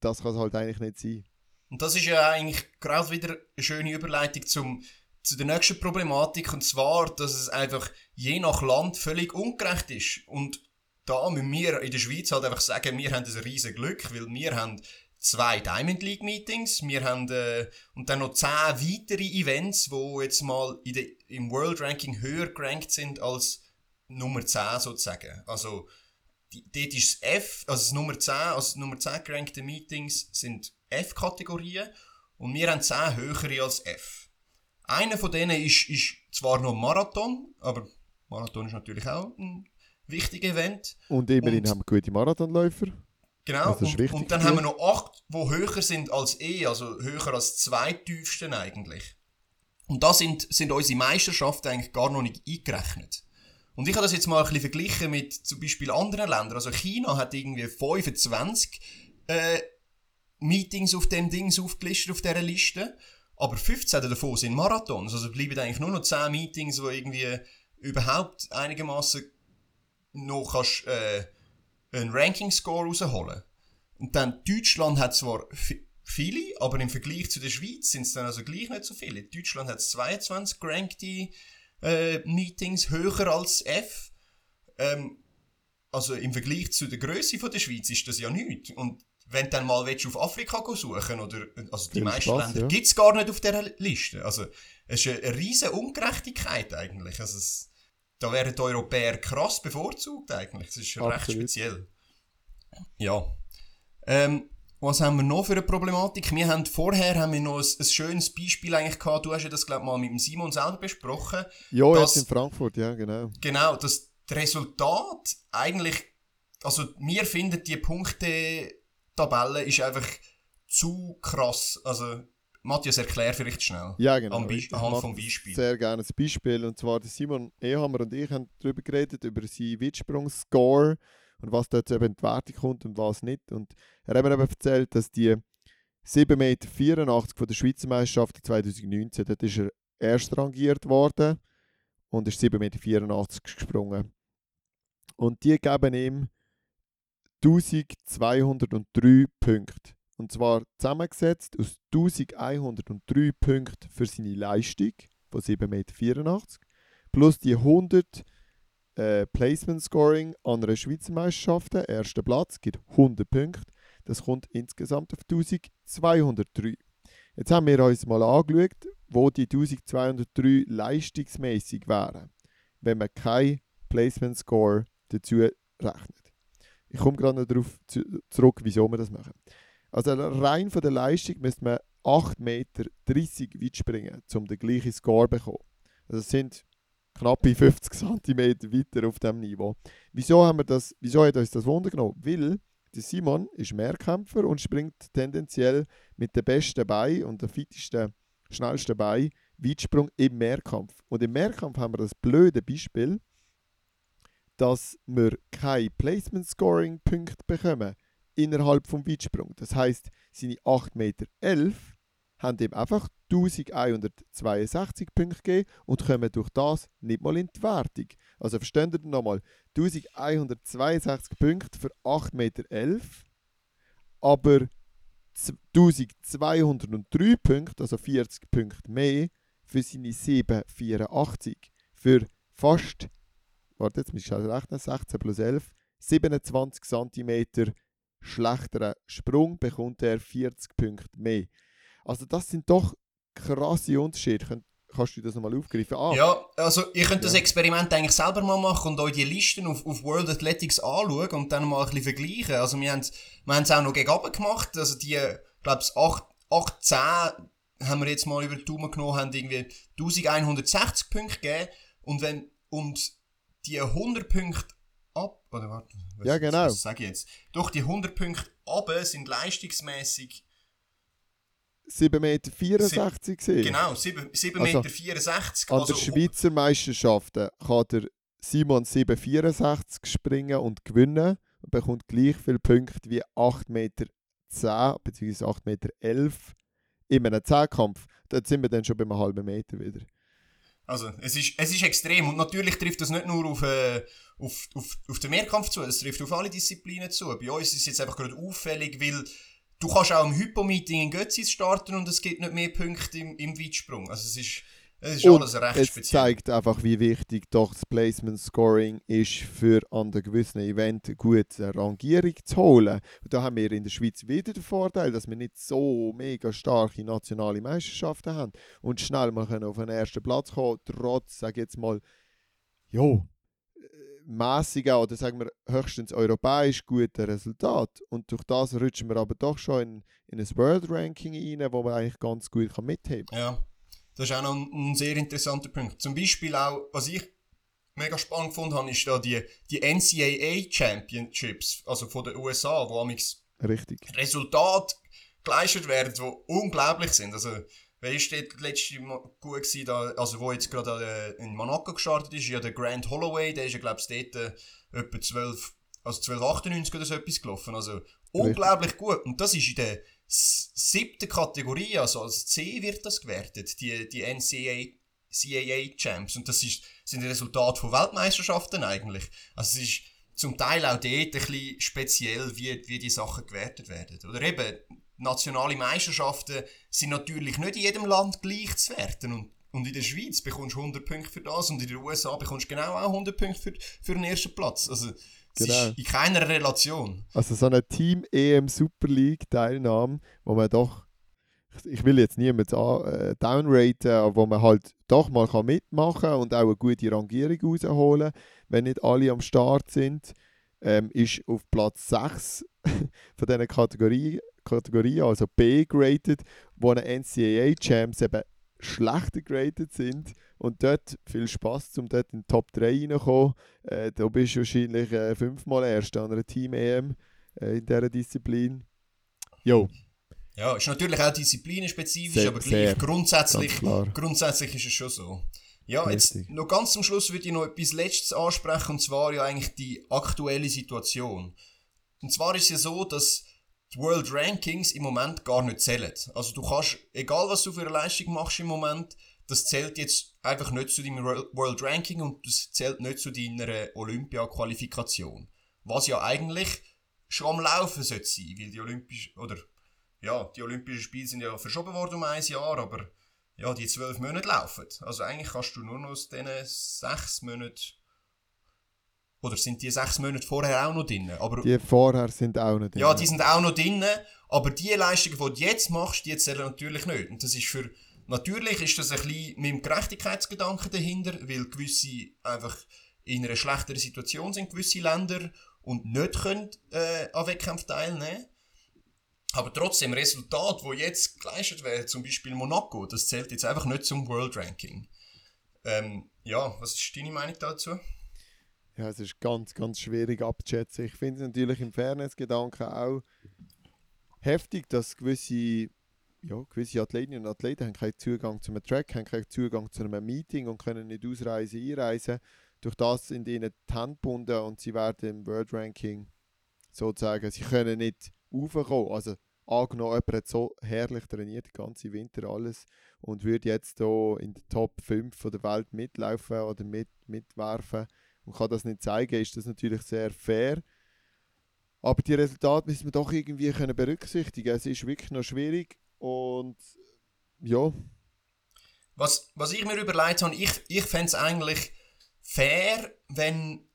Das kann es halt eigentlich nicht sein. Und das ist ja eigentlich gerade wieder eine schöne Überleitung zum, zu der nächsten Problematik, und zwar, dass es einfach je nach Land völlig ungerecht ist. Und da müssen wir in der Schweiz halt einfach sagen, wir haben ein riesen Glück, weil wir haben zwei Diamond League Meetings, wir haben äh, und dann noch zehn weitere Events, wo jetzt mal in der, im World Ranking höher gerankt sind als Nummer 10 sozusagen. Also die, dort ist das F, also das Nummer 10, also das Nummer 10 gerankte Meetings sind F-Kategorien und wir haben 10 höhere als F. Einer von denen ist, ist zwar noch Marathon, aber Marathon ist natürlich auch ein, wichtige Event. Und immerhin Und- haben wir gute Marathonläufer. Genau, ist und, und dann für haben wir noch acht, die höher sind als E, also höher als die zweitiefsten eigentlich. Und da sind, sind unsere Meisterschaften eigentlich gar noch nicht eingerechnet. Und ich habe das jetzt mal ein bisschen verglichen mit zum Beispiel anderen Ländern. Also China hat irgendwie 25 äh, Meetings auf dem Dings aufgelistet, auf dieser Liste. Aber 15 davon sind Marathons. Also bleiben eigentlich nur noch 10 Meetings, wo irgendwie überhaupt einigermaßen noch kannst, äh, einen Ranking-Score rausholen. Und dann Deutschland hat zwar vi- viele, aber im Vergleich zu der Schweiz sind es dann also gleich nicht so viele. Deutschland hat 22 gerankte äh, Meetings, höher als F. Ähm, also im Vergleich zu der Größe von der Schweiz ist das ja nichts. Und wenn du dann mal willst, auf Afrika go suchen oder also die meisten Spaß, Länder ja. gibt's gar nicht auf dieser Liste. Also es ist eine riesige Ungerechtigkeit eigentlich. Also es, da wären die Europäer krass bevorzugt eigentlich. Das ist recht Absolut. speziell. Ja. Ähm, was haben wir noch für eine Problematik? Wir haben vorher haben wir noch ein, ein schönes Beispiel eigentlich gehabt. Du hast ja das glaube mal mit dem Simon selber besprochen. Ja, Das- jetzt in Frankfurt, ja, genau. Genau, das Resultat eigentlich, also wir finden die Punkte-Tabelle ist einfach zu krass. Also Matthias, erklär vielleicht schnell. Ja, genau. Ich anhand vom Beispiel. Sehr gerne ein Beispiel. Und zwar der Simon Ehammer und ich haben darüber geredet, über seinen Weitsprung-Score und was dort eben die Wertung kommt und was nicht. Und er hat mir eben erzählt, dass die 7,84 Meter von der Schweizer Meisterschaft 2019, dort ist er erst rangiert worden und ist 7,84 Meter gesprungen. Und die geben ihm 1203 Punkte. Und zwar zusammengesetzt aus 1103 Punkten für seine Leistung von 7,84 Meter plus die 100 äh, Placement Scoring an einer Schweizer Meisterschaft, erster Platz, gibt 100 Punkte. Das kommt insgesamt auf 1203. Jetzt haben wir uns mal angeschaut, wo die 1203 leistungsmäßig wären, wenn man kein Placement Score dazu rechnet. Ich komme gerade noch darauf zu, zurück, wieso wir das machen. Also rein von der Leistung müsste man 8,30 Meter weit springen, um den gleichen Score zu bekommen. Also es sind knappe 50 cm weiter auf diesem Niveau. Wieso, haben wir das, wieso hat uns das Wunder genommen? Weil der Simon ist Mehrkämpfer und springt tendenziell mit den besten Beinen und den fittesten, schnellsten Beinen Weitsprung im Mehrkampf. Und im Mehrkampf haben wir das blöde Beispiel, dass wir keine Placement-Scoring-Punkte bekommen innerhalb vom Weitsprung. Das heißt, seine 8,11 Meter haben ihm einfach 1162 Punkte gegeben und kommen durch das nicht mal in die Wertung. Also versteht ihr nochmal, 1162 Punkte für 8,11 Meter, aber z- 1203 Punkte, also 40 Punkte mehr, für seine 784. Für fast, warte jetzt, ich rechnen, 16 plus 11, 27 cm schlechteren Sprung bekommt er 40 Punkte mehr. Also das sind doch krasse Unterschiede. Könnt, kannst du das nochmal aufgreifen? Ah, Ja, also ihr könnt das Ja. Experiment eigentlich selber mal machen und euch die Listen auf, auf World Athletics anschauen und dann mal ein bisschen vergleichen. Also wir haben es wir haben's auch noch gegen oben gemacht, also die, glaube ich, 8, 8, 10 haben wir jetzt mal über die Daumen genommen, haben irgendwie 1160 Punkte gegeben und wenn, und die 100 Punkte ab, oder warte, was, Ja, genau. was sage ich jetzt? Doch die 100 Punkte ab sind leistungsmäßig 7,64 Meter gesehen. Genau, 7, 7 Also, Meter 64. An also, der Schweizer Meisterschaften kann der Simon 7,64 springen und gewinnen und bekommt gleich viele Punkte wie 8,10 Meter bzw. 8,11 Meter in einem Zehnkampf. Dort sind wir dann schon bei einem halben Meter wieder. Also, es ist, es ist extrem. Und natürlich trifft das nicht nur auf, äh, auf, auf, auf den Mehrkampf zu, es trifft auf alle Disziplinen zu. Bei uns ist es jetzt einfach gerade auffällig, weil du kannst auch im Hypo-Meeting in Götzis starten und es gibt nicht mehr Punkte im, im Weitsprung. Also, es ist, es ist Und alles recht es speziell. zeigt einfach, wie wichtig doch das Placement Scoring ist, für an einem gewissen Event eine gute Rangierung zu holen. Und da haben wir in der Schweiz wieder den Vorteil, dass wir nicht so mega starke nationale Meisterschaften haben und schnell mal auf den ersten Platz kommen, trotz, sag ich jetzt mal, jo, mäßigen oder sagen wir höchstens europäisch guten Resultat. Und durch das rutschen wir aber doch schon in, in ein World Ranking rein, wo man eigentlich ganz gut kann mitheben kann. Ja, das ist auch noch ein, ein sehr interessanter Punkt. Zum Beispiel auch, was ich mega spannend gefunden habe, ist da die, die NCAA Championships, also von den USA, wo amix Richtig. Resultate geleistet werden, die unglaublich sind. Also, wer ist dort letzte Mal gut gewesen, da, also wo jetzt gerade äh, in Monaco gestartet ist, ja der Grant Holloway, der ist ja glaube ich dort äh, etwa 12, also 1298 oder so etwas gelaufen. Also unglaublich gut. Und das ist in der siebten Kategorie, also als C wird das gewertet, die, die NCAA CAA Champs. Und das ist, sind Resultate von Weltmeisterschaften eigentlich. Also es ist zum Teil auch dort ein bisschen speziell, wie, wie die Sachen gewertet werden. Oder eben, nationale Meisterschaften sind natürlich nicht in jedem Land gleich zu werten. Und, und in der Schweiz bekommst du 100 Punkte für das und in den USA bekommst du genau auch 100 Punkte für, für den ersten Platz. Also, genau. ist in keiner Relation. Also so eine Team EM Super League Teilnahme, wo man doch ich will jetzt niemanden äh, downraten, aber wo man halt doch mal kann mitmachen kann und auch eine gute Rangierung rausholen, wenn nicht alle am Start sind, ähm, ist auf Platz 6 von diesen Kategorien, Kategorie also B graded, wo eine NCAA Champs eben schlechter graded sind und dort viel Spaß, um dort in die Top 3 reinzukommen. Äh, da bist du wahrscheinlich äh, fünfmal Erster an einer Team-EM äh, in dieser Disziplin. Jo. Ja, ist natürlich auch disziplinspezifisch, sehr, aber gleich grundsätzlich, grundsätzlich ist es schon so. Ja, Richtig. jetzt noch ganz zum Schluss würde ich noch etwas Letztes ansprechen, und zwar ja eigentlich die aktuelle Situation. Und zwar ist es ja so, dass die World Rankings im Moment gar nicht zählen. Also du kannst, egal was du für eine Leistung machst im Moment, das zählt jetzt einfach nicht zu deinem World Ranking und das zählt nicht zu deiner Olympia-Qualifikation. Was ja eigentlich schon am Laufen sollte sein, weil die Olympisch, oder ja, die Olympischen Spiele sind ja verschoben worden um ein Jahr, aber ja, die zwölf Monate laufen. Also eigentlich kannst du nur noch aus diesen sechs Monaten oder sind die sechs Monate vorher auch noch drin? Aber, die vorher sind auch noch drin. Ja, die sind auch noch drin, aber die Leistungen, die du jetzt machst, die zählen natürlich nicht. Und das ist für, natürlich ist das ein bisschen mit dem Gerechtigkeitsgedanken dahinter, weil gewisse einfach in einer schlechteren Situation sind, gewisse Länder, und nicht können äh, an Wettkämpfen teilnehmen aber trotzdem, Resultat, wo jetzt geleistet werden, zum Beispiel Monaco, das zählt jetzt einfach nicht zum World Ranking. Ähm, ja, was ist deine Meinung dazu? Ja, es ist ganz, ganz schwierig abzuschätzen. Ich finde es natürlich im Fairness-Gedanken auch heftig, dass gewisse, ja, gewisse Athletinnen und Athleten haben keinen Zugang zu einem Track, haben keinen Zugang zu einem Meeting und können nicht ausreisen, einreisen. Durch das sind ihnen die Hände gebunden und sie werden im World Ranking sozusagen, sie können nicht raufkommen. Also angenommen, jemand hat so herrlich trainiert, den ganzen Winter alles und würde jetzt hier in der Top 5 der Welt mitlaufen oder mit, mitwerfen und kann das nicht zeigen, ist das natürlich sehr fair. Aber die Resultate müssen wir doch irgendwie können berücksichtigen. Es ist wirklich noch schwierig und ja. Was, was ich mir überlegt habe, ich, ich fände es eigentlich fair, wenn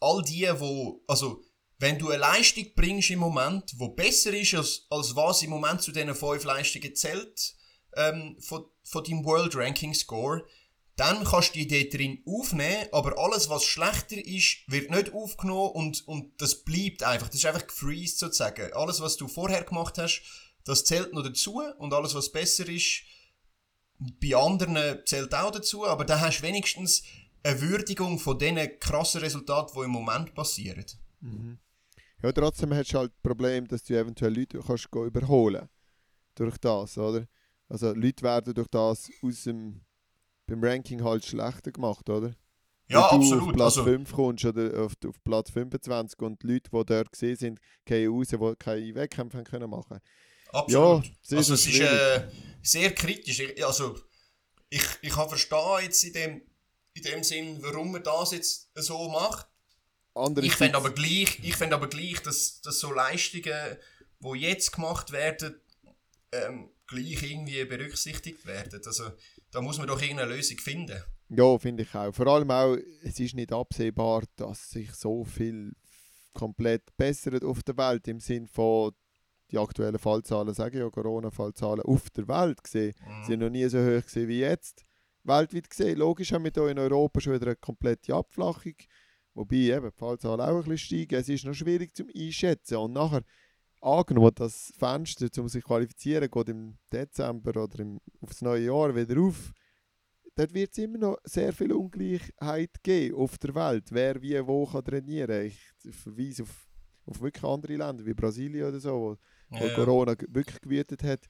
all die, wo, also wenn du eine Leistung bringst im Moment, wo besser ist, als, als was im Moment zu diesen fünf Leistungen zählt, ähm, von, von deinem World Ranking Score, dann kannst du die dort drin aufnehmen, aber alles, was schlechter ist, wird nicht aufgenommen und, und das bleibt einfach. Das ist einfach gefreezed sozusagen. Alles, was du vorher gemacht hast, das zählt noch dazu und alles, was besser ist, bei anderen zählt auch dazu, aber dann hast du wenigstens eine Würdigung von diesen krassen Resultaten, die im Moment passieren. Mhm. Ja, trotzdem hast du halt das Problem, dass du eventuell Leute kannst überholen durch das, oder? Also Leute werden durch das aus dem, beim Ranking halt schlechter gemacht, oder? Ja, Wenn absolut. du auf Platz also, 5 kommst oder auf, auf Platz 25 und die Leute, die dort gesehen sind, gehen raus, die keine Wettkämpfe können machen Absolut. Ja, also es ist äh, sehr kritisch. Also ich, ich kann verstehen jetzt in dem, in dem Sinn, warum man das jetzt so macht. Andere ich finde aber gleich, ich find aber gleich, dass, dass so Leistungen, die jetzt gemacht werden, ähm, gleich irgendwie berücksichtigt werden. Also da muss man doch irgendeine Lösung finden. Ja, finde ich auch. Vor allem auch, es ist nicht absehbar, dass sich so viel komplett bessert auf der Welt im Sinn von die aktuellen Fallzahlen, sage ich ja, Corona-Fallzahlen auf der Welt gesehen, mhm. sind noch nie so hoch gesehen wie jetzt. Weltweit gesehen, logisch haben wir hier in Europa schon wieder eine komplette Abflachung Wobei eben die Fallzahlen auch ein bisschen steigen. Es ist noch schwierig zum Einschätzen. Und nachher, angenommen, das Fenster, um sich zu qualifizieren, geht im Dezember oder im, auf das neue Jahr wieder auf, dort wird es immer noch sehr viel Ungleichheit geben auf der Welt, wer wie wo kann trainieren. Ich verweise auf, auf wirklich andere Länder wie Brasilien oder so, wo, wo Ja. Corona wirklich gewütet hat.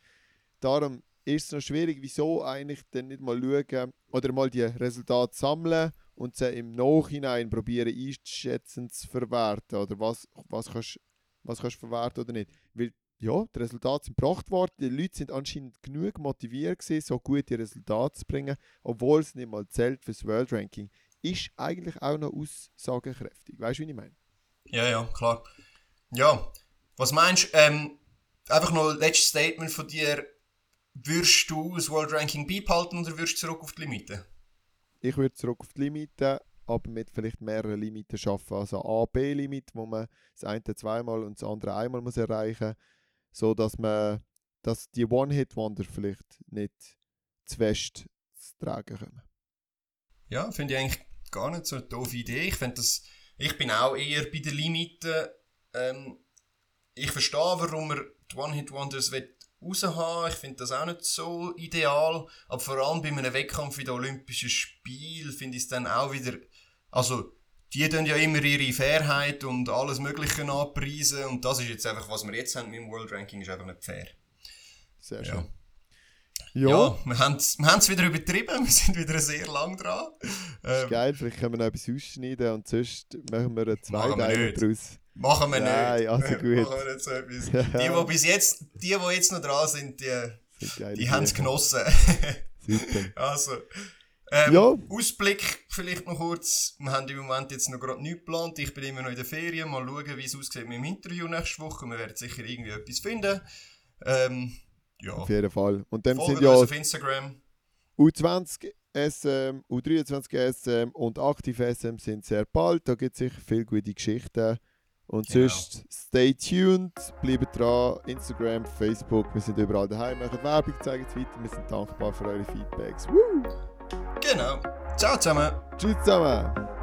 Darum ist es noch schwierig, wieso eigentlich dann nicht mal schauen oder mal die Resultate sammeln und sie im Nachhinein probieren einschätzen zu verwerten oder was, was kannst was kannst du verwerten oder nicht. Weil ja, die Resultate sind gebracht worden, die Leute sind anscheinend genug motiviert gewesen, so gute Resultate zu bringen, obwohl es nicht mal zählt fürs World Ranking. Ist eigentlich auch noch aussagekräftig. Weißt du, wie ich meine? Ja, ja, klar. Ja, was meinst du, ähm, einfach noch ein letztes Statement von dir. Würdest du das World Ranking beibehalten oder würdest du zurück auf die Limite? Ich würde zurück auf die Limite, aber mit vielleicht mehreren Limiten schaffen. Also A-B-Limit, wo man das eine zweimal und das andere einmal muss erreichen so dass man dass die One-Hit-Wonder vielleicht nicht zu fest zu tragen kommen. Ja, finde ich eigentlich gar nicht so eine doofe Idee. Ich das, ich bin auch eher bei den Limiten. Ähm, ich verstehe, warum man die One-Hit-Wonders raushaben. Ich finde das auch nicht so ideal. Aber vor allem bei einem Wettkampf wie den Olympischen Spielen finde ich es dann auch wieder, also, die tun ja immer ihre Fairheit und alles Mögliche anpreisen. Und das ist jetzt einfach, was wir jetzt haben mit dem World Ranking, ist einfach nicht fair. Sehr Ja. schön. Ja, Ja, wir haben es wir haben's wieder übertrieben. Wir sind wieder sehr lang dran. ist Ähm, geil. Vielleicht können wir noch etwas ausschneiden und sonst machen wir Zweiteilung nicht. draus. Machen wir Nein, nicht. also gut. Machen wir nicht so etwas. Die, die bis jetzt, die, die jetzt noch dran sind, die, Sind die haben es genossen. Super. also, ähm, Ja. Ausblick vielleicht noch kurz. Wir haben im Moment jetzt noch gerade nichts geplant. Ich bin immer noch in der Ferien. Mal schauen, wie es aussieht mit dem Interview nächste Woche. Wir werden sicher irgendwie etwas finden. Ähm, ja. Auf jeden Fall. Und dann Folgt sind ja auf Instagram. U20 SM, U23 SM und Aktiv SM sind sehr bald. Da gibt es sicher viele gute Geschichten. Und Genau. sonst stay tuned, bleibt dran. Instagram, Facebook, wir sind überall daheim. Macht Werbung, zeigen es weiter. Wir sind dankbar für eure Feedbacks. Woo! Genau. Ciao zusammen. Tschüss zusammen!